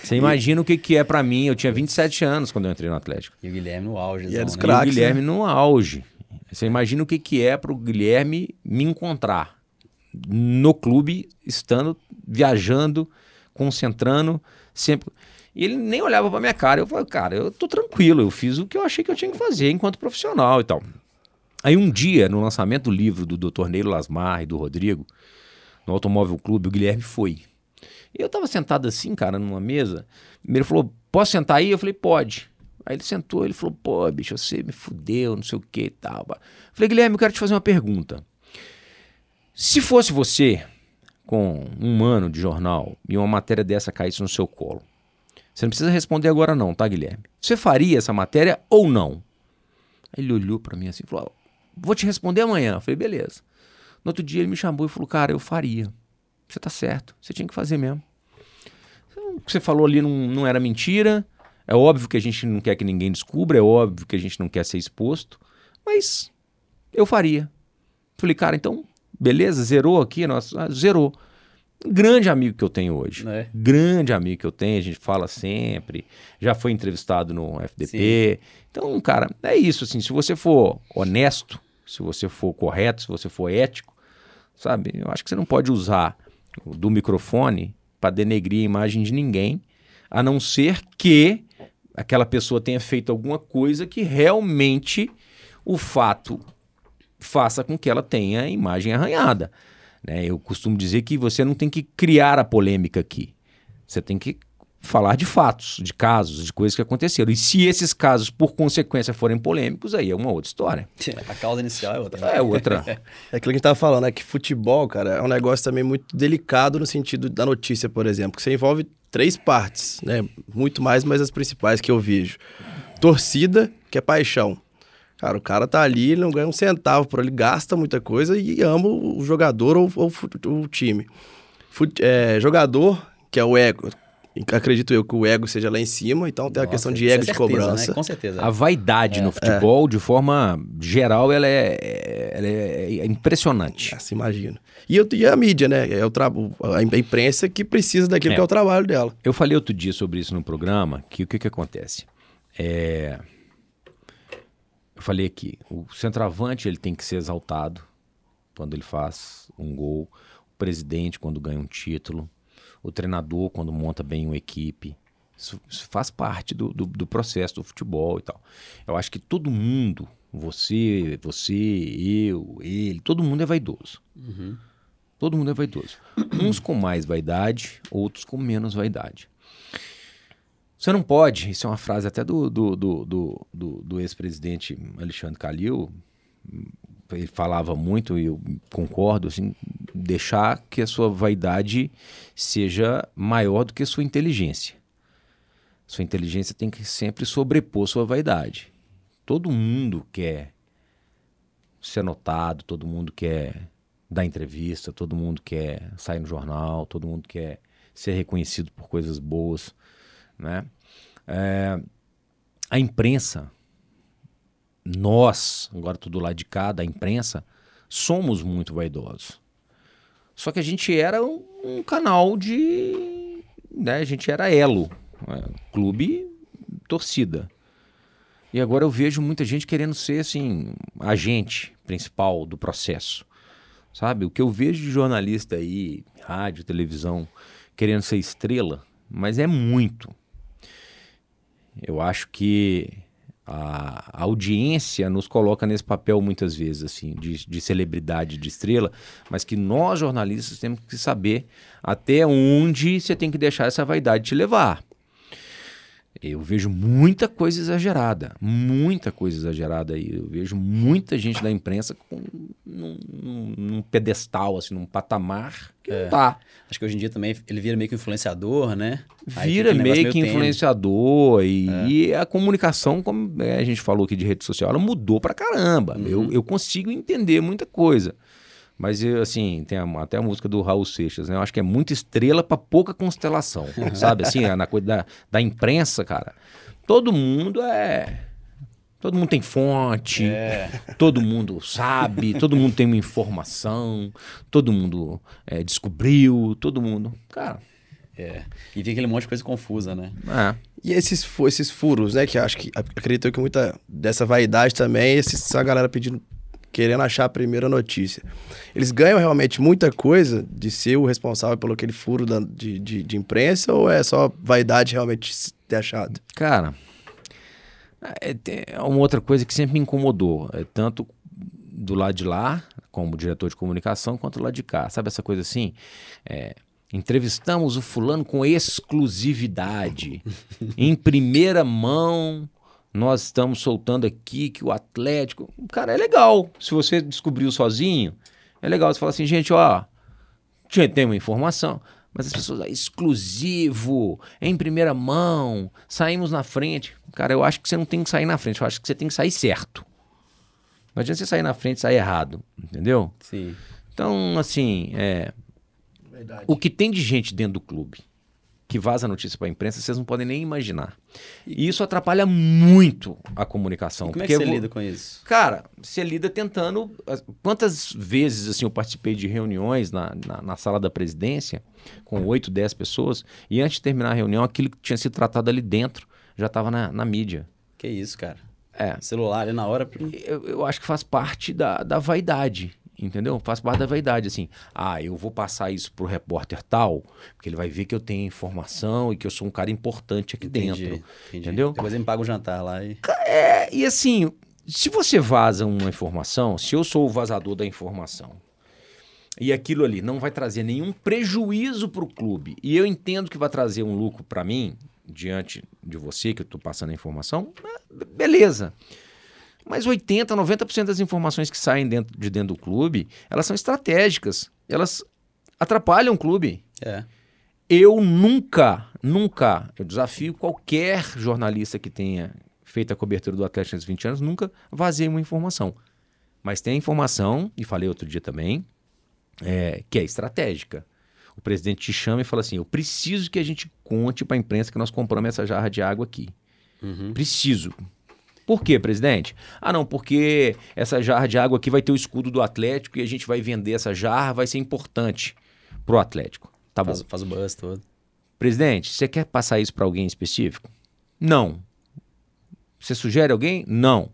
Você imagina o que, que é pra mim. Eu tinha 27 anos quando eu entrei no Atlético.
E o Guilherme no auge.
E era os
né?
E o Guilherme no auge. Você imagina o que, que é pro Guilherme me encontrar no clube, estando, viajando, concentrando, sempre. E ele nem olhava pra minha cara. Eu falei, cara, eu tô tranquilo, eu fiz o que eu achei que eu tinha que fazer enquanto profissional e tal. Aí um dia, no lançamento do livro do Dr. Neilo Lasmar e do Rodrigo, no Automóvel Clube, o Guilherme foi. Eu tava sentado assim, cara, numa mesa. Ele falou: Posso sentar aí? Eu falei: Pode. Aí ele sentou, ele falou: Pô, bicho, você me fudeu, não sei o que e tal. Falei: Guilherme, eu quero te fazer uma pergunta. Se fosse você, com um ano de jornal, e uma matéria dessa caísse no seu colo, você não precisa responder agora, não, tá, Guilherme? Você faria essa matéria ou não? Aí ele olhou pra mim assim e falou: Vou te responder amanhã. Eu falei: Beleza. No outro dia ele me chamou e falou: Cara, eu faria. Você tá certo, você tinha que fazer mesmo. Então, O que você falou ali não, não era mentira. É óbvio que a gente não quer que ninguém descubra, é óbvio que a gente não quer ser exposto, mas eu faria. Falei, cara, então, beleza, zerou aqui, nossa, ah, zerou. Grande amigo que eu tenho hoje.
É.
Grande amigo que eu tenho, a gente fala sempre. Já foi entrevistado no FDP. Então, cara, é isso, assim, se você for honesto, se você for correto, se você for ético, sabe? Eu acho que você não pode usar do microfone para denegrir a imagem de ninguém, a não ser que aquela pessoa tenha feito alguma coisa que realmente o fato faça com que ela tenha a imagem arranhada. Né? Eu costumo dizer que você não tem que criar a polêmica aqui. Você tem que falar de fatos, de casos, de coisas que aconteceram. E se esses casos, por consequência, forem polêmicos, aí é uma outra história.
A causa inicial é outra.
É outra.
É aquilo que a gente tava falando, é que futebol, cara, é um negócio também muito delicado no sentido da notícia, por exemplo, que você envolve três partes, né? Muito mais, mas as principais que eu vejo. Torcida, que é paixão. Cara, o cara tá ali, ele não ganha um centavo por ele, gasta muita coisa e ama o jogador ou, ou o time. Fute, é, jogador, que é o ego. Acredito eu que o ego seja lá em cima, então tem Nossa, a questão de ego é certeza, de cobrança.
Né? Com certeza.
A vaidade é, no futebol, é. de forma geral, ela é, ela é impressionante.
Ah, se imagina. E, eu, e a mídia, né? É o tra... A imprensa que precisa daquilo que é o trabalho dela.
Eu falei outro dia sobre isso no programa, que o que, que acontece? É eu falei aqui, o centroavante ele tem que ser exaltado quando ele faz um gol, o presidente quando ganha um título, o treinador quando monta bem uma equipe. Isso, isso faz parte do, do, do, processo do futebol e tal. Eu acho que todo mundo, você, você, eu, ele, todo mundo é vaidoso. Uhum. Todo mundo é vaidoso. Uns com mais vaidade, outros com menos vaidade. Você não pode, isso é uma frase até do, do, do, do, do, do ex-presidente Alexandre Calil, ele falava muito, e eu concordo, assim, deixar que a sua vaidade seja maior do que a sua inteligência. Sua inteligência tem que sempre sobrepor sua vaidade. Todo mundo quer ser notado, todo mundo quer dar entrevista, todo mundo quer sair no jornal, todo mundo quer ser reconhecido por coisas boas né? É, a imprensa, nós, agora tudo lá de cá, da imprensa, somos muito vaidosos. Só que a gente era um, um canal de. Né, a gente era elo. Né, clube, torcida. E agora eu vejo muita gente querendo ser assim, agente principal do processo. Sabe? O que eu vejo de jornalista aí, rádio, televisão, querendo ser estrela, mas é muito. Eu acho que a, audiência nos coloca nesse papel muitas vezes, assim, de, de, celebridade, de estrela, mas que nós jornalistas temos que saber até onde você tem que deixar essa vaidade te levar. Eu vejo muita coisa exagerada, muita coisa exagerada aí. Eu vejo muita gente da imprensa com, num, num, num pedestal, assim, num patamar que é. não tá.
Acho que hoje em dia também ele vira meio que influenciador, né?
Vira meio que influenciador e, é. e, a comunicação, como a gente falou aqui de rede social, ela mudou pra caramba. Uhum. Eu, eu consigo entender muita coisa. Mas, assim, tem até a música do Raul Seixas, né? Eu acho que é muita estrela para pouca constelação, sabe? Assim, na coisa da, da imprensa, cara. Todo mundo é... Todo mundo tem fonte, é. todo mundo sabe, todo mundo tem uma informação, todo mundo é, descobriu, todo mundo... Cara...
É. E tem aquele monte de coisa confusa, né?
É. E esses, esses furos, né? Que acho que acredito que muita dessa vaidade também, esses, essa galera pedindo querendo achar a primeira notícia. Eles ganham realmente muita coisa de ser o responsável pelo aquele furo da, de, de, de, imprensa ou é só vaidade realmente ter achado?
Cara, é, é uma outra coisa que sempre me incomodou, é tanto do lado de lá, como diretor de comunicação, quanto do lado de cá. Sabe essa coisa assim? É, entrevistamos o fulano com exclusividade, em primeira mão nós estamos soltando aqui que o Atlético. Cara, é legal. Se você descobriu sozinho, é legal. Você fala assim, gente, ó, tem uma informação, mas as pessoas, ah, exclusivo, em primeira mão, saímos na frente. Cara, eu acho que você não tem que sair na frente, eu acho que você tem que sair certo. Não adianta você sair na frente e sair errado, entendeu?
Sim.
Então, assim, é. Verdade. O que tem de gente dentro do clube que vaza notícia para a imprensa, vocês não podem nem imaginar. E isso atrapalha muito a comunicação.
E como é que você vou... lida com isso?
Cara, você lida tentando. Quantas vezes assim eu participei de reuniões na, na, na sala da presidência com oito, dez pessoas e antes de terminar a reunião, aquilo que tinha sido tratado ali dentro já estava na, na mídia.
Que isso, cara.
É.
Celular ali na hora.
Eu, eu acho que faz parte da, da vaidade. Entendeu? Faz parte da vaidade, assim. Ah, eu vou passar isso pro repórter tal, porque ele vai ver que eu tenho informação e que eu sou um cara importante aqui
Entendi,
dentro.
entendi.
Entendeu?
Depois ele me paga o jantar lá e...
É, e assim, se você vaza uma informação, se eu sou o vazador da informação, e aquilo ali não vai trazer nenhum prejuízo para o clube, e eu entendo que vai trazer um lucro para mim, diante de você, que eu estou passando a informação, é, beleza. Mas 80%, 90% das informações que saem dentro, de dentro do clube, elas são estratégicas. Elas atrapalham o clube.
É.
Eu nunca, nunca, eu desafio qualquer jornalista que tenha feito a cobertura do Atlético nesses 20 anos, nunca vazei uma informação. Mas tem a informação, e falei outro dia também, é, que é estratégica. O presidente te chama e fala assim: Eu preciso que a gente conte para a imprensa que nós compramos essa jarra de água aqui.
Uhum.
Preciso. Por quê, presidente? Ah, não, porque essa jarra de água aqui vai ter o escudo do Atlético e a gente vai vender essa jarra, vai ser importante pro Atlético. Tá bom.
Faz, faz o buzz todo.
Presidente, você quer passar isso para alguém específico? Não. Você sugere alguém? Não.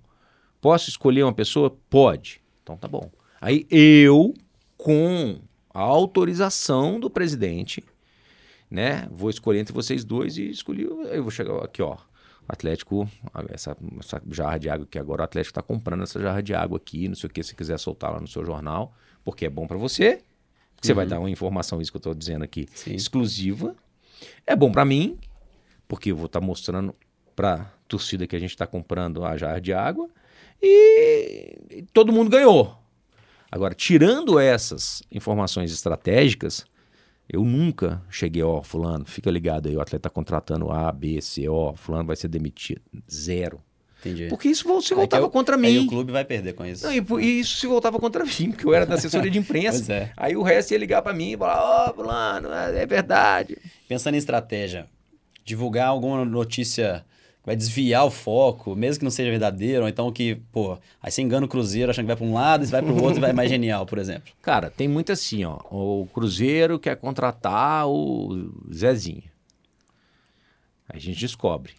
Posso escolher uma pessoa? Pode. Então tá bom. Aí eu, com a autorização do presidente, né, vou escolher entre vocês dois e escolhi. Eu vou chegar aqui, ó. Atlético, essa, essa jarra de água que agora o Atlético está comprando essa jarra de água aqui, não sei o que, se quiser soltar lá no seu jornal, porque é bom para você. Você vai dar uma informação, isso que eu estou dizendo aqui,
Sim.
exclusiva. É bom para mim, porque eu vou estar mostrando para torcida que a gente está comprando a jarra de água e todo mundo ganhou. Agora, tirando essas informações estratégicas, eu nunca cheguei, ó, fulano, fica ligado aí, o atleta tá contratando A, B, C, ó, fulano vai ser demitido. Zero.
Entendi.
Porque isso se
Aí
voltava
eu-
contra
Aí
mim.
o clube vai perder com isso.
Não, e, e isso se voltava contra mim, porque eu era da assessoria de imprensa.
É.
Aí o resto ia ligar para mim e falar, ó, fulano, é é verdade.
Pensando em estratégia, divulgar alguma notícia vai desviar o foco, mesmo que não seja verdadeiro, ou então que, pô, aí você engana o Cruzeiro achando que vai para um lado, e vai para o outro e vai mais genial, por exemplo.
Cara, tem muito assim, ó. O Cruzeiro quer contratar o Zezinho. Aí a gente descobre.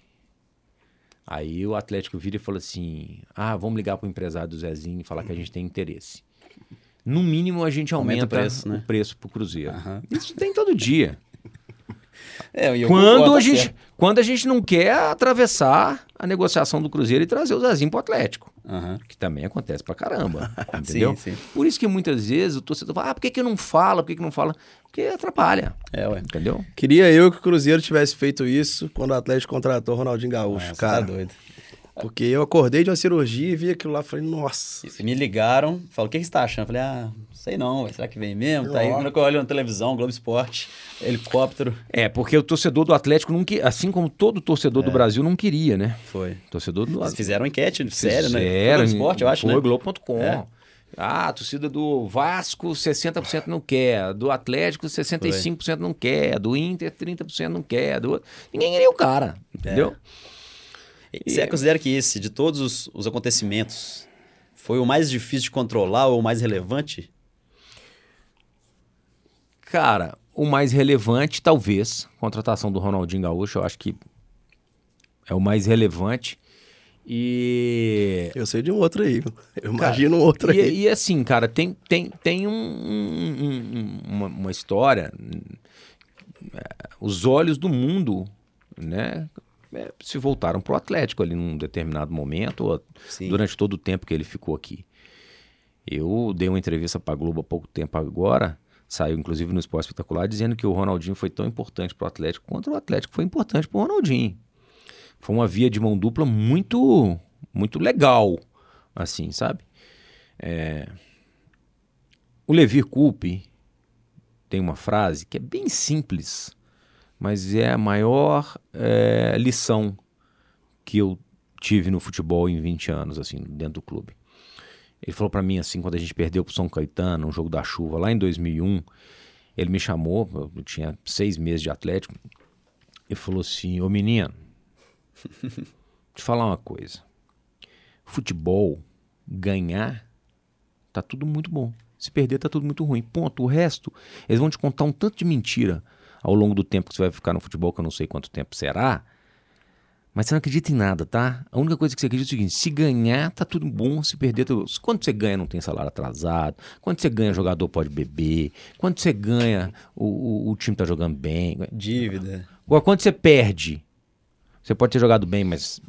Aí o Atlético vira e fala assim: ah, vamos ligar pro empresário do Zezinho e falar que a gente tem interesse. No mínimo a gente aumenta,
Aumenta o preço, né?
o preço pro Cruzeiro.
Aham.
Isso tem todo dia.
É, e
Quando
concordo,
a,
tá
gente,
certo.
quando a gente não quer atravessar a negociação do Cruzeiro e trazer o Zezinho pro Atlético.
Aham.
Que também acontece pra caramba. entendeu?
Sim, sim.
Por isso que muitas vezes o torcedor fala: ah, por que, que não fala? Por que, que não fala? Porque atrapalha.
É, ué.
Entendeu?
Queria eu que o Cruzeiro tivesse feito isso quando o Atlético contratou o Ronaldinho Gaúcho,
Ah, você
cara.
Tá doido.
Porque eu acordei de uma cirurgia e vi aquilo lá e falei, nossa.
Me ligaram, falaram, o que que você tá achando? Eu falei, ah, sei não, será que vem mesmo? Tá aí, quando eu olho na televisão, Globo Esporte, helicóptero,
É, porque o torcedor do Atlético não que, assim como todo torcedor
É.
do Brasil não queria, né?
foi.
Torcedor do
Eles fizeram enquete séria, né? Foi
Fizeram,
Globo Esporte, eu acho,
foi
né?
Globo.com.
É.
Ah, a torcida do Vasco 60% não quer, do Atlético 65% não quer, do Inter 30% não quer, do ninguém queria o cara, entendeu?
E Você considera que esse, de todos os, os acontecimentos, foi o mais difícil de controlar ou o mais relevante?
Cara, o mais relevante, talvez, a contratação do Ronaldinho Gaúcho, eu acho que é o mais relevante. E.
Eu sei de um outro aí. Eu imagino um outro
e,
aí.
e assim, cara, tem, tem, tem um- um- um- uma, uma história. é, Os olhos do mundo, né? é, se voltaram pro Atlético ali num determinado momento,
Sim.
durante todo o tempo que ele ficou aqui. Eu dei uma entrevista para Globo há pouco tempo agora, saiu inclusive no Esporte Espetacular, dizendo que o Ronaldinho foi tão importante para o Atlético quanto o Atlético foi importante para o Ronaldinho. Foi uma via de mão dupla muito, muito legal, assim, sabe? É, O Levir Coupe tem uma frase que é bem simples, mas é a maior é, lição que eu tive no futebol em 20 anos, assim, dentro do clube. Ele falou pra mim assim, quando a gente perdeu pro São Caetano, um jogo da chuva, lá em 2001, ele me chamou, eu tinha seis meses de Atlético, e falou assim, ô menino, te falar uma coisa, futebol, ganhar, tá tudo muito bom. Se perder, tá tudo muito ruim. Ponto. O resto, eles vão te contar um tanto de mentira ao longo do tempo que você vai ficar no futebol, que eu não sei quanto tempo será, Mas você não acredita em nada, tá? A única coisa que você acredita é o seguinte: se ganhar, tá tudo bom. Se perder, tudo... quando você ganha, não tem salário atrasado. Quando você ganha, o jogador pode beber. Quando você ganha, o, o, o time tá jogando bem.
Dívida.
Agora, quando você perde, você pode ter jogado bem, mas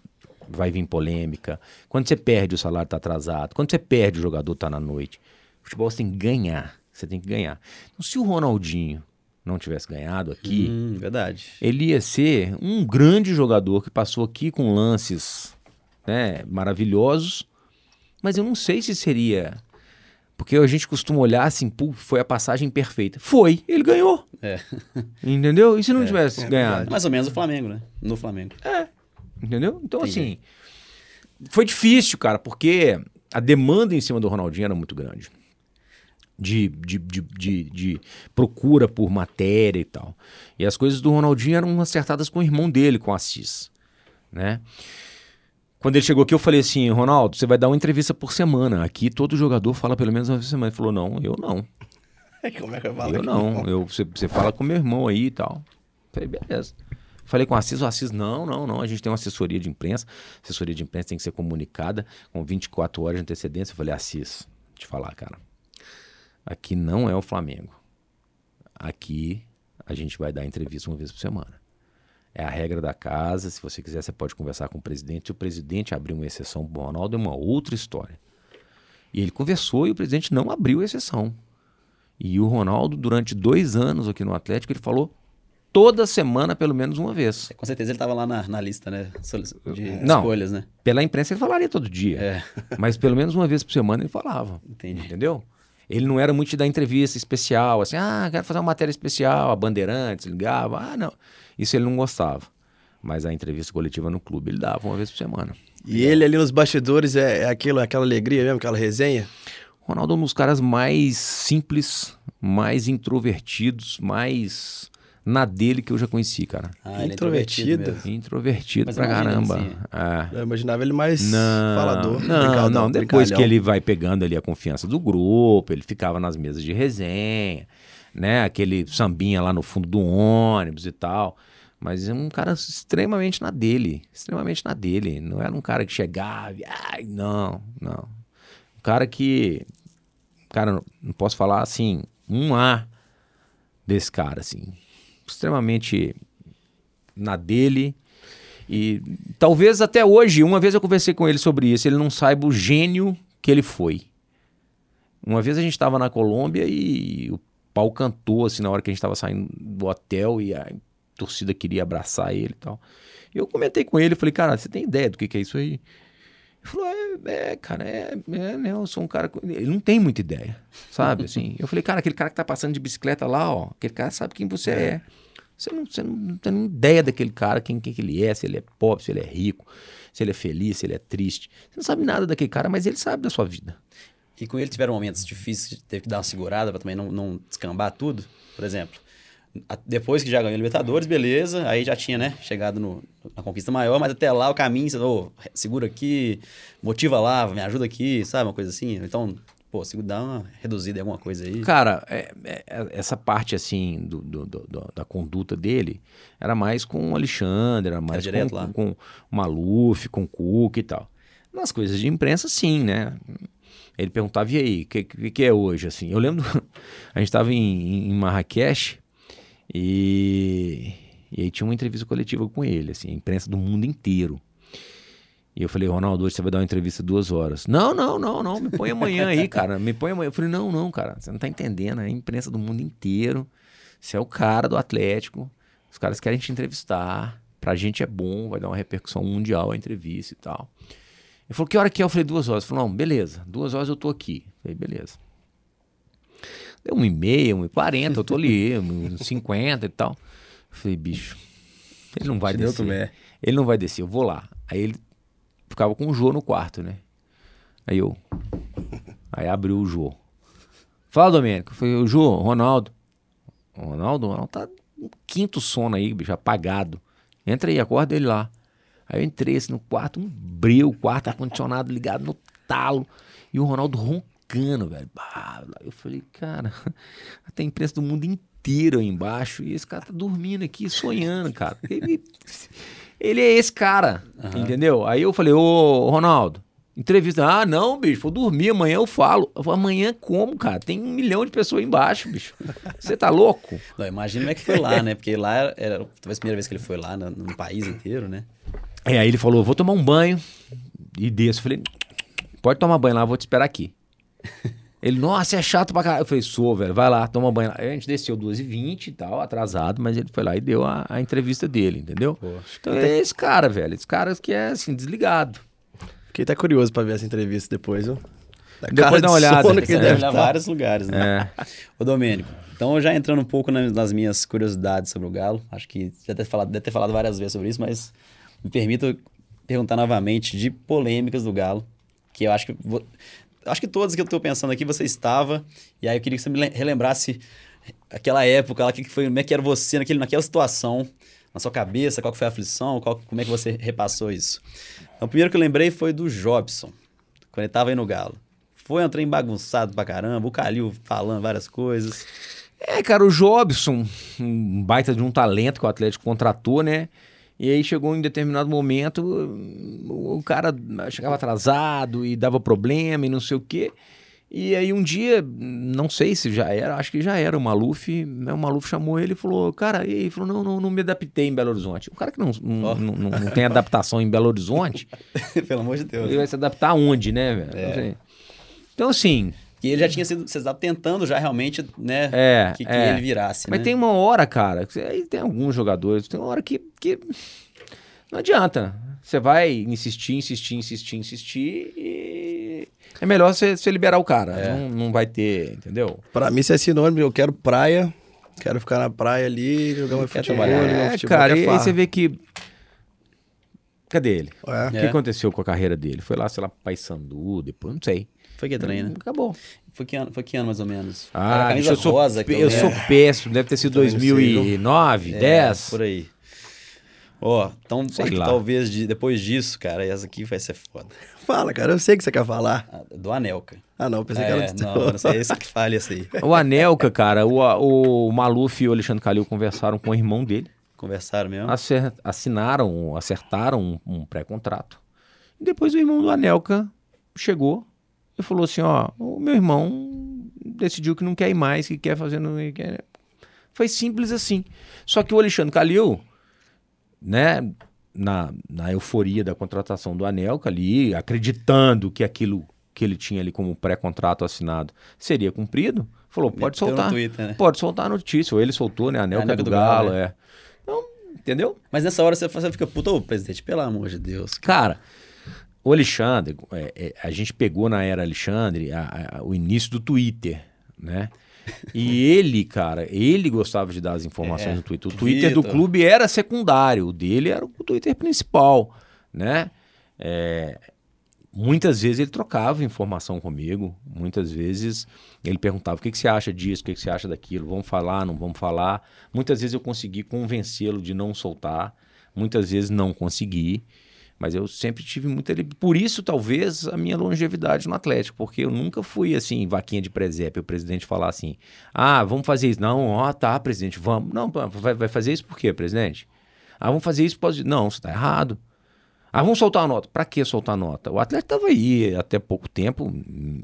vai vir polêmica. Quando você perde, o salário tá atrasado. Quando você perde, o jogador tá na noite. Futebol você tem que ganhar. Você tem que ganhar. Então, se o Ronaldinho não tivesse ganhado aqui,
Hum, verdade.
ele ia ser um grande jogador que passou aqui com lances né, maravilhosos, mas eu não sei se seria. Porque a gente costuma olhar assim, pô, foi a passagem perfeita. Foi, ele ganhou.
É.
Entendeu? E se não tivesse
é
ganhado?
Mais ou menos o Flamengo, né? No Flamengo.
Entendeu? Então,
Entendi.
assim, foi difícil, cara, porque a demanda em cima do Ronaldinho era muito grande. De, de, de, de, de procura por matéria e tal. E as coisas do Ronaldinho eram acertadas com o irmão dele, com o Assis. Né? Quando ele chegou aqui, eu falei assim: Ronaldo, você vai dar uma entrevista por semana. Aqui todo jogador fala pelo menos uma vez por semana. Ele falou: Não, eu não.
Como é que eu falo
Eu não. Eu, você, você fala com meu irmão aí e tal. Falei, beleza. Falei com o Assis, o Assis, não, não, não. A gente tem uma assessoria de imprensa. Assessoria de imprensa tem que ser comunicada com 24 horas de antecedência. Eu falei, Assis, te falar, cara. Aqui não é o Flamengo. Aqui a gente vai dar entrevista uma vez por semana. É a regra da casa. Se você quiser, você pode conversar com o presidente. Se o presidente abrir uma exceção pro Ronaldo, é uma outra história. E ele conversou e o presidente não abriu exceção. E o Ronaldo, durante dois anos aqui no Atlético, ele falou toda semana, pelo menos uma vez.
Com certeza ele tava lá na, na lista, né? De
Não.
escolhas, né?
Pela imprensa ele falaria todo dia.
É.
Mas pelo menos uma vez por semana ele falava.
Entendi.
Entendeu? Ele não era muito de dar entrevista especial, assim, ah, quero fazer uma matéria especial, a Bandeirantes ligava, ah, não. Isso ele não gostava. Mas a entrevista coletiva no clube ele dava uma vez por semana.
E ele ali nos bastidores é, é aquilo, aquela alegria mesmo, aquela resenha?
Ronaldo é um dos caras mais simples, mais introvertidos, mais na dele que eu já conheci, cara.
Ah, ele é
Introvertido.
introvertido.
Introvertido pra
imagina,
caramba.
assim,
É.
Eu imaginava ele mais
Não,
falador.
não, não. Depois
brincalhão.
que ele vai pegando ali a confiança do grupo, ele ficava nas mesas de resenha, né? Aquele sambinha lá no fundo do ônibus e tal. Mas é um cara extremamente na dele, extremamente na dele. Não era um cara que chegava, e, ai, não, não. Um cara que, cara, não- não posso falar assim, um A desse cara, assim, extremamente na dele. E talvez até hoje, uma vez eu conversei com ele sobre isso, ele não saiba o gênio que ele foi. Uma vez a gente estava na Colômbia e o pau cantou assim na hora que a gente estava saindo do hotel e a torcida queria abraçar ele e tal. Eu comentei com ele, falei, cara, você tem ideia do que, que é isso aí? Ele falou, é, é, cara, é, é, né, eu sou um cara. com-" Ele não tem muita ideia, sabe? Assim, eu falei, cara, aquele cara que tá passando de bicicleta lá, ó, aquele cara sabe quem você é. Você não, você não tem nem ideia daquele cara, quem, quem que ele é, se ele é pobre, se ele é rico, se ele é feliz, se ele é triste. Você não sabe nada daquele cara, mas ele sabe da sua vida.
E com ele tiveram momentos difíceis, teve que dar uma segurada pra também não, não descambar tudo. Por exemplo, depois que já ganhou a Libertadores, beleza, aí já tinha, né, chegado no- na conquista maior, mas até lá o caminho, você, ô, segura aqui, motiva lá, me ajuda aqui, sabe, uma coisa assim. Então, pô, segura, dá uma reduzida em alguma coisa aí.
Cara, é- é- é- essa parte assim do, do- do- da conduta dele era mais com o Alexandre, era mais
direto
com,
lá.
com o Maluf, com o Cook e tal. Nas coisas de imprensa, sim, né? Ele perguntava, e aí, o que, que, que é hoje? Assim, eu lembro, a gente estava em, em Marrakech e, e aí tinha uma entrevista coletiva com ele, assim, imprensa do mundo inteiro. E eu falei, Ronaldo, hoje você vai dar uma entrevista duas horas. Não, não, não, não, me põe amanhã aí, cara. Me põe amanhã. Eu falei, não, não, cara, você não tá entendendo. É imprensa do mundo inteiro. Você é o cara do Atlético. Os caras querem te entrevistar. Pra gente é bom, vai dar uma repercussão mundial a entrevista e tal. Ele falou, que hora que é? Eu falei, duas horas. Ele falou, não, beleza, duas horas eu tô aqui. Eu falei, beleza. Deu um e meia, um e quarenta, eu tô ali, um e cinquenta e tal. Eu falei, bicho, ele não vai
Te
descer. Ele não vai descer, eu vou lá. Aí ele ficava com o Jô no quarto, né? Aí eu. Aí abriu o Jô. Fala, Domênico. Eu falei, o Jô, Ronaldo. Ronaldo, o Ronaldo tá no quinto sono aí, bicho, apagado. Entra aí, acorda ele lá. Aí eu entrei assim no quarto, um breu, o quarto ar-condicionado ligado no talo. E o Ronaldo roncando, velho. Bah, Eu falei, cara, tem imprensa do mundo inteiro aí embaixo. E esse cara tá dormindo aqui, sonhando, cara. Ele- Ele é esse cara, entendeu? Aí eu falei, ô Ronaldo, entrevista. Ah, não, bicho, vou dormir, amanhã eu falo. Eu amanhã como, cara? Tem um milhão de pessoas aí embaixo, bicho. Você tá louco?
Não, imagina como é que foi lá, né? Porque lá era, era talvez a primeira vez que ele foi lá no, no país inteiro, né?
É, aí ele falou, vou tomar um banho e desço. Eu falei, pode tomar banho lá, vou te esperar aqui. Ele, nossa, é chato pra caralho. Eu falei, sou, velho, vai lá, toma banho. Aí a gente desceu 2h20 e tal, atrasado, mas ele foi lá e deu a, a entrevista dele, entendeu?
Pô,
então é esse cara, velho. Esse cara que é, assim, desligado.
Fiquei até curioso pra ver essa entrevista depois, viu? Da
Depois
cara
dá
de
uma olhada.
sono que ele
Deve
estar.
vários lugares, né?
É.
Ô, Domênico, então já entrando um pouco na- nas minhas curiosidades sobre o Galo, acho que já deve ter falado, deve ter falado várias vezes sobre isso, mas me permito perguntar novamente de polêmicas do Galo, que eu acho que acho que todas que eu tô pensando aqui você estava, e aí eu queria que você me lem- relembrasse aquela época, lá, que foi, como é que era você naquele, naquela situação, na sua cabeça, qual foi a aflição, qual, como é que você repassou isso. Então, o primeiro que eu lembrei foi do Jobson, quando ele tava aí no Galo. Foi um trem bagunçado pra caramba, o Calil falando várias coisas.
É, cara, o Jobson, um baita de um talento que o Atlético contratou, né? E aí chegou em determinado momento, o cara chegava atrasado e dava problema e não sei o quê. E aí um dia, não sei se já era, acho que já era o Maluf, né? o Maluf chamou ele e falou, cara, e? Ele falou, não, não, não me adaptei em Belo Horizonte. O cara que não, não,
Ó.
não, não- não tem adaptação em Belo Horizonte,
Pelo amor de Deus.
ele vai se adaptar aonde, né, velho?
É.
Então, assim,
E ele já tinha sido. Você estava tentando já realmente, né?
É,
que, que
é.
ele virasse.
Mas
né?
tem uma hora, cara, que- aí tem alguns jogadores, tem uma hora que, que não adianta. Você vai insistir, insistir, insistir, insistir e é melhor você, você liberar o cara.
É.
Não, não vai ter, entendeu?
Pra mim, isso é sinônimo. de Eu quero praia, quero ficar na praia ali, jogar meu
Quer
futebol.
É,
futebol,
cara, e aí você vê que. Cadê ele?
É.
O que
É.
aconteceu com a carreira dele? Foi lá, sei lá, Paysandu, depois, não sei.
Foi que trem, né?
Acabou.
Foi que ano, foi que ano mais ou menos?
Ah,
a camisa
bicho, eu sou,
rosa que
eu
também
sou péssimo, deve ter sido
Também não sei, viu?
2009,
É,
10.
Por aí. Ó, então que
lá.
talvez de- depois disso, cara, essa aqui vai ser foda.
Fala, cara, eu sei o que você quer falar.
Ah, Do Anelka.
Ah, não, eu pensei que
É,
era do
não, não sei, esse que fale esse aí.
O Anelka, cara, o, o Maluf e o Alexandre Calil conversaram com o irmão dele.
Conversaram mesmo?
acer- assinaram, acertaram um, um pré-contrato. E depois o irmão do Anelka chegou e falou assim: ó, o meu irmão decidiu que não quer ir mais, que quer fazer. Não quer... Foi simples assim. Só que o Alexandre Calil, né, na, na euforia da contratação do Anelka ali, acreditando que aquilo que ele tinha ali como pré-contrato assinado seria cumprido, falou: pode
Meteu
soltar.
Twitter, né?
Pode soltar a notícia. Ou ele soltou, né? A Anelka,
Anelka
do,
do
Galo,
Galo,
é. Então, entendeu?
Mas nessa hora você, você fica, puta, ô presidente, pelo amor de Deus.
Cara, o Alexandre, é, é, a gente pegou na era Alexandre a- a- o início do Twitter, né? E ele, cara, ele gostava de dar as informações
É,
no Twitter. O Twitter do
Vitor.
clube era secundário, o dele era o Twitter principal, né? É, muitas vezes ele trocava informação comigo, muitas vezes ele perguntava o que, que você acha disso, o que, que você acha daquilo, vamos falar, não vamos falar. Muitas vezes eu consegui convencê-lo de não soltar, muitas vezes não consegui, mas eu sempre tive muita. Por isso, talvez, a minha longevidade no Atlético, porque eu nunca fui assim, vaquinha de presépio, o presidente falar assim: ah, vamos fazer isso. Não, ó, tá, presidente, vamos. Não, vai, fazer isso por quê, presidente? Ah, vamos fazer isso. Pode... Não, você tá errado. Ah, vamos soltar a nota. Para que soltar a nota? O atleta estava aí até pouco tempo,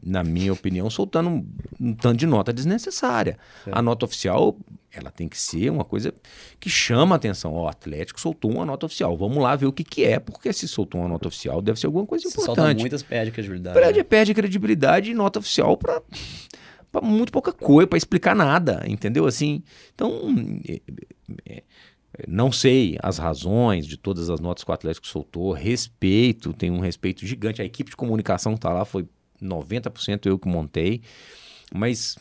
na minha opinião, soltando um, um tanto de nota desnecessária. A nota oficial, ela tem que ser uma coisa que chama a atenção. Ó, o Atlético soltou uma nota oficial. Vamos lá ver o que, que é, porque se soltou uma nota oficial, deve ser alguma coisa
Se solta
importante.
muitas, perde credibilidade.
Perde,
né?
perde credibilidade e nota oficial para muito pouca coisa, para explicar nada, entendeu? Assim, então, é, é, não sei as razões de todas as notas que o Atlético soltou, respeito, tem um respeito gigante. A equipe de comunicação tá lá foi 90% eu que montei, mas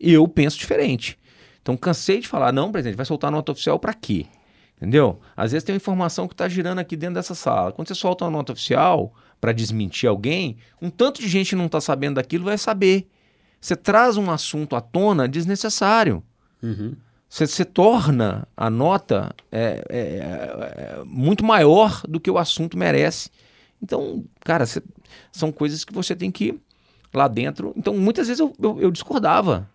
eu penso diferente. Então, cansei de falar, não, presidente, vai soltar nota oficial para quê? Entendeu? Às vezes tem uma informação que está girando aqui dentro dessa sala. Quando você solta uma nota oficial para desmentir alguém, um tanto de gente não está sabendo daquilo vai saber. Você traz um assunto à tona desnecessário.
Uhum.
Você, você torna a nota é, é, é, muito maior do que o assunto merece. Então, cara, são coisas que você tem que ir lá dentro. Então, muitas vezes eu, eu, eu discordava.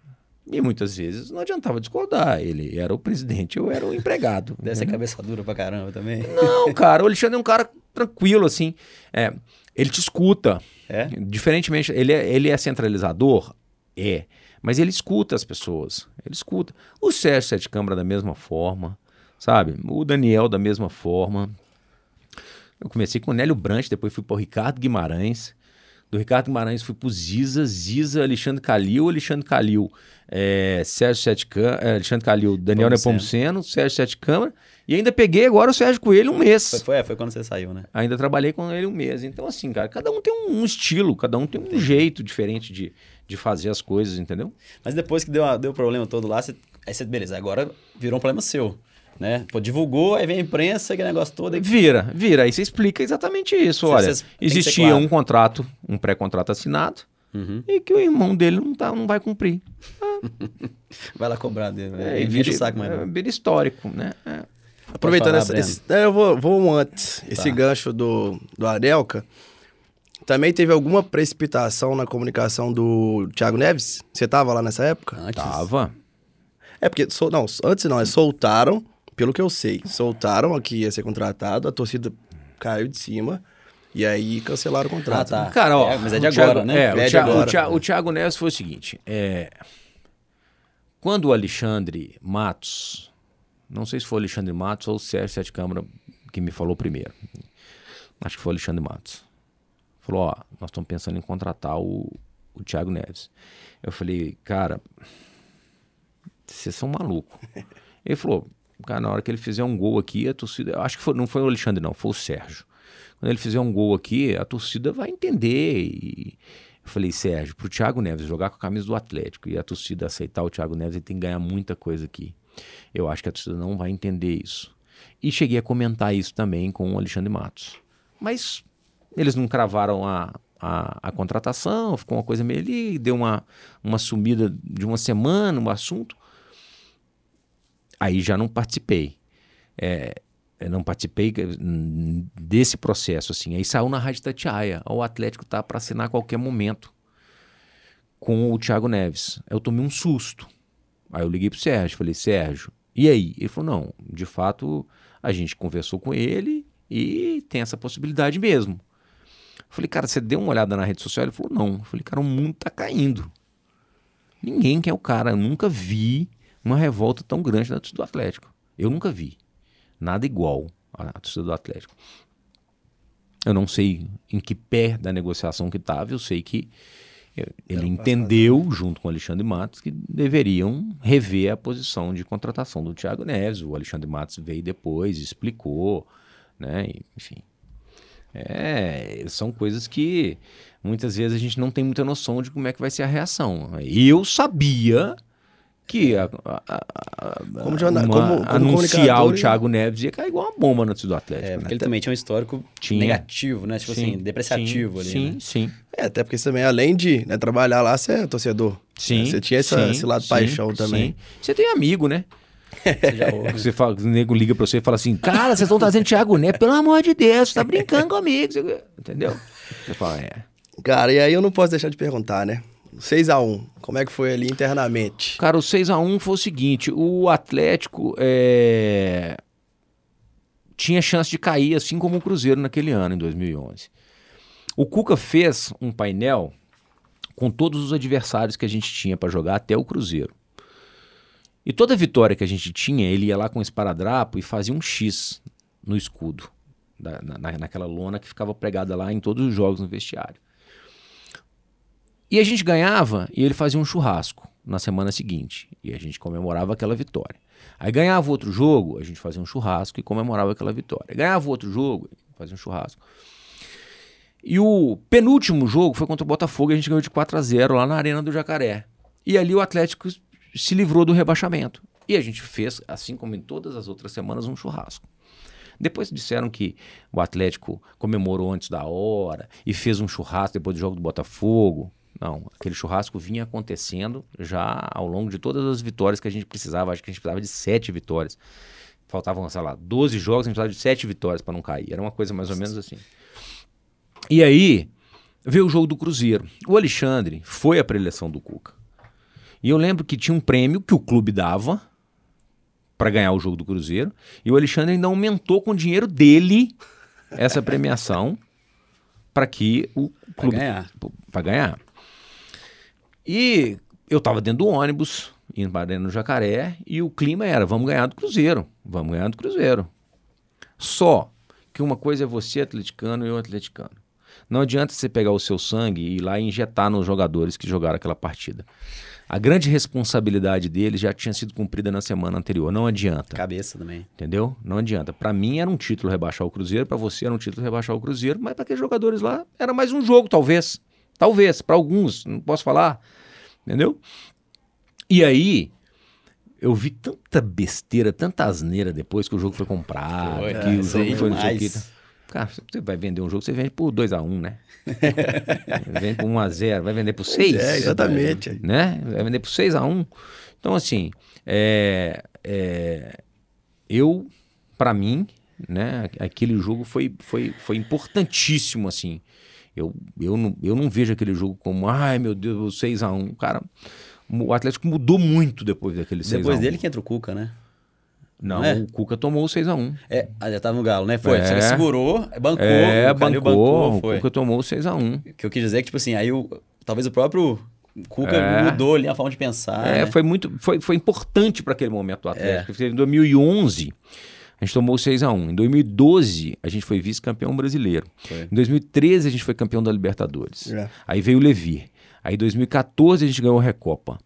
E muitas vezes não adiantava discordar. Ele era o presidente, eu era o empregado. Entendeu?
cabeça dura pra caramba também.
Não, cara, o Alexandre é um cara tranquilo, assim. É, ele te escuta.
É?
Diferentemente, ele é, ele é centralizador? É. Mas ele escuta as pessoas. Ele escuta. O Sérgio Sete Câmara da mesma forma, sabe? O Daniel da mesma forma. Eu comecei com o Nélio Brant, depois fui para o Ricardo Guimarães. Do Ricardo Guimarães fui para o Ziza, Ziza, Alexandre Calil, Alexandre Calil, é, Sérgio Sete Câmara, é, Alexandre Calil, Daniel
Nepomuceno.
Nepomuceno, Sérgio Sete Câmara. E ainda peguei agora o Sérgio Coelho um mês.
Foi, foi, é, foi quando você saiu, né?
Ainda trabalhei com ele um mês. Então, assim, cara, cada um tem um, um estilo, cada um tem um jeito diferente de, de fazer as coisas, entendeu?
Mas depois que deu, a- deu o problema todo lá, você, aí você, beleza, agora virou um problema seu, né? Pô, divulgou, aí vem a imprensa, aquele negócio todo. Aí...
Vira, vira. Aí você explica exatamente isso.
Cê-
Olha, existia
claro.
um contrato, um pré-contrato assinado,
Uhum.
e que o irmão dele não, tá, não vai cumprir.
Vai lá cobrar dele.
É,
É,
e
vira o saco, mais
é,
não.
vira histórico, né? É.
Aproveitando
falar,
essa, esse, é, eu vou, vou um antes, esse
Tá.
gancho do, do Anelka. Também teve alguma precipitação na comunicação do Thiago Neves? Você tava lá nessa época?
Antes.
Tava.
É porque, sol- não, antes não, é soltaram, pelo que eu sei, soltaram que ia ser contratado, a torcida caiu de cima, e aí cancelaram o contrato.
Ah, tá.
né?
Cara, ó.
É, mas é de
o Thiago-
agora, né?
É,
É
o,
de
Thiago,
agora.
o Thiago- o Thiago Neves foi o seguinte: é, quando o Alexandre Matos, não sei se foi o Alexandre Matos ou o Sérgio Sete Câmara que me falou primeiro. Acho que foi o Alexandre Matos. Falou: Ó, nós estamos pensando em contratar o, o Thiago Neves. Eu falei, cara, vocês são malucos. Ele falou, cara, na hora que ele fizer um gol aqui, a torcida. eu Acho que foi- não foi o Alexandre, não, foi o Sérgio. Quando ele fizer um gol aqui, a torcida vai entender. E eu falei, Sérgio, pro Thiago Neves jogar com a camisa do Atlético e a torcida aceitar o Thiago Neves, ele tem que ganhar muita coisa aqui. Eu acho que a torcida não vai entender isso. E cheguei a comentar isso também com o Alexandre Matos. Mas eles não cravaram a, a, a contratação, ficou uma coisa meio ali, deu uma, uma sumida de uma semana o assunto. Aí já não participei. É, não participei desse processo, assim. Aí saiu na Rádio Tatiaia. O Atlético tá para assinar a qualquer momento com o Thiago Neves. Eu tomei um susto. Aí eu liguei pro Sérgio, falei, Sérgio, e aí? Ele falou, não, de fato, a gente conversou com ele e tem essa possibilidade mesmo. Eu falei, cara, você deu uma olhada na rede social? Ele falou, não. Eu falei, cara, o mundo tá caindo. Ninguém quer o cara. Eu nunca vi uma revolta tão grande na torcida do Atlético. Eu nunca vi. Nada igual à torcida do Atlético. Eu não sei em que pé da negociação que estava, eu sei que eh, ele entendeu, junto com o Alexandre Matos, que deveriam rever a posição de contratação do Thiago Neves. O Alexandre Matos veio depois, explicou, né? Enfim. É, são coisas que muitas vezes a gente não tem muita noção de como é que vai ser a reação. Eu sabia que a, a- a- a-
Como jornal-
uma-
como- como
anunciar o
e-
Thiago Neves ia cair igual uma bomba no torcida do Atlético.
É,
né?
porque ele também tinha um histórico
Tinha.
negativo, né? Tipo assim,
Sim,
depreciativo
sim,
ali.
Sim,
né?
sim.
É, até porque você também, além de né, trabalhar lá, você é torcedor.
Sim.
Você tinha essa-
sim,
esse lado
sim,
paixão também.
sim. Você tem amigo, né?
Você
fala, o nego liga pra você e fala assim: Cara, vocês estão trazendo Thiago Neves, pelo amor de Deus, você tá brincando comigo. Você- Entendeu? Você fala: É.
Cara, e aí eu não posso deixar de perguntar, né? 6x1, como é que foi ali internamente?
Cara, o 6x1 foi o seguinte: o Atlético é, tinha chance de cair, assim como o Cruzeiro naquele ano, em 2011. O Cuca fez um painel com todos os adversários que a gente tinha para jogar até o Cruzeiro. E toda vitória que a gente tinha, ele ia lá com esparadrapo e fazia um X no escudo, da- na- naquela lona que ficava pregada lá em todos os jogos no vestiário. E a gente ganhava e ele fazia um churrasco na semana seguinte. E a gente comemorava aquela vitória. Aí ganhava outro jogo, a gente fazia um churrasco e comemorava aquela vitória. Ganhava outro jogo, fazia um churrasco. E o penúltimo jogo foi contra o Botafogo e a gente ganhou de 4 a 0 lá na Arena do Jacaré. E ali o Atlético se livrou do rebaixamento. E a gente fez, assim como em todas as outras semanas, um churrasco. Depois disseram que o Atlético comemorou antes da hora e fez um churrasco depois do jogo do Botafogo. Não, aquele churrasco vinha acontecendo já ao longo de todas as vitórias que a gente precisava. Acho que a gente precisava de sete vitórias. Faltavam, sei lá, 12 jogos, a gente precisava de sete vitórias para não cair. Era uma coisa mais ou menos assim. E aí, veio o jogo do Cruzeiro. O Alexandre foi a preleção do Cuca. E eu lembro que tinha um prêmio que o clube dava para ganhar o jogo do Cruzeiro. E o Alexandre ainda aumentou com o dinheiro dele essa premiação para que o clube
ganhar.
para ganhar. E eu tava dentro do ônibus, indo para dentro do Jacaré, e o clima era: vamos ganhar do Cruzeiro, vamos ganhar do Cruzeiro. Só que uma coisa é você atleticano e eu atleticano. Não adianta você pegar o seu sangue e ir lá e injetar nos jogadores que jogaram aquela partida. A grande responsabilidade deles já tinha sido cumprida na semana anterior. Não adianta.
Cabeça também.
Entendeu? Não adianta. Para mim era um título rebaixar o Cruzeiro, para você era um título rebaixar o Cruzeiro, mas para aqueles jogadores lá era mais um jogo, talvez. Talvez, para alguns, não posso falar. Entendeu? E aí, eu vi tanta besteira, tanta asneira depois que o jogo foi comprado,
Foi,
que
é,
o jogo foi não sei o
demais.
que. Cara, você vai vender um jogo, você vende por 2x1, né? vende por 1x0, vai vender por 6.
É, exatamente.
Né? Vai vender por 6x1. Então, assim, é, é, eu, para mim, né, aquele jogo foi, foi, foi importantíssimo, assim. Eu, eu, não, eu não vejo aquele jogo como, ai meu Deus, 6x1. Cara, o Atlético mudou muito depois daquele 6x1.
Depois dele que entra o Cuca, né?
Não,
não é?
o Cuca tomou o 6x1.
É, já tava no Galo, né? Foi.
É.
Que segurou, bancou.
É,
o Calil
bancou,
foi.
o Cuca tomou o 6x1.
O que eu quis dizer é que, tipo assim, aí o, talvez o próprio Cuca
É.
mudou ali a forma de pensar.
É,
né?
foi muito, foi, foi importante para aquele momento do Atlético. Porque Em 2011, a gente tomou 6 a 1 Em 2012, a gente foi vice-campeão brasileiro.
Foi.
Em 2013, a gente foi campeão da Libertadores.
É.
Aí veio o Levi. Aí em 2014, a gente ganhou a Recopa.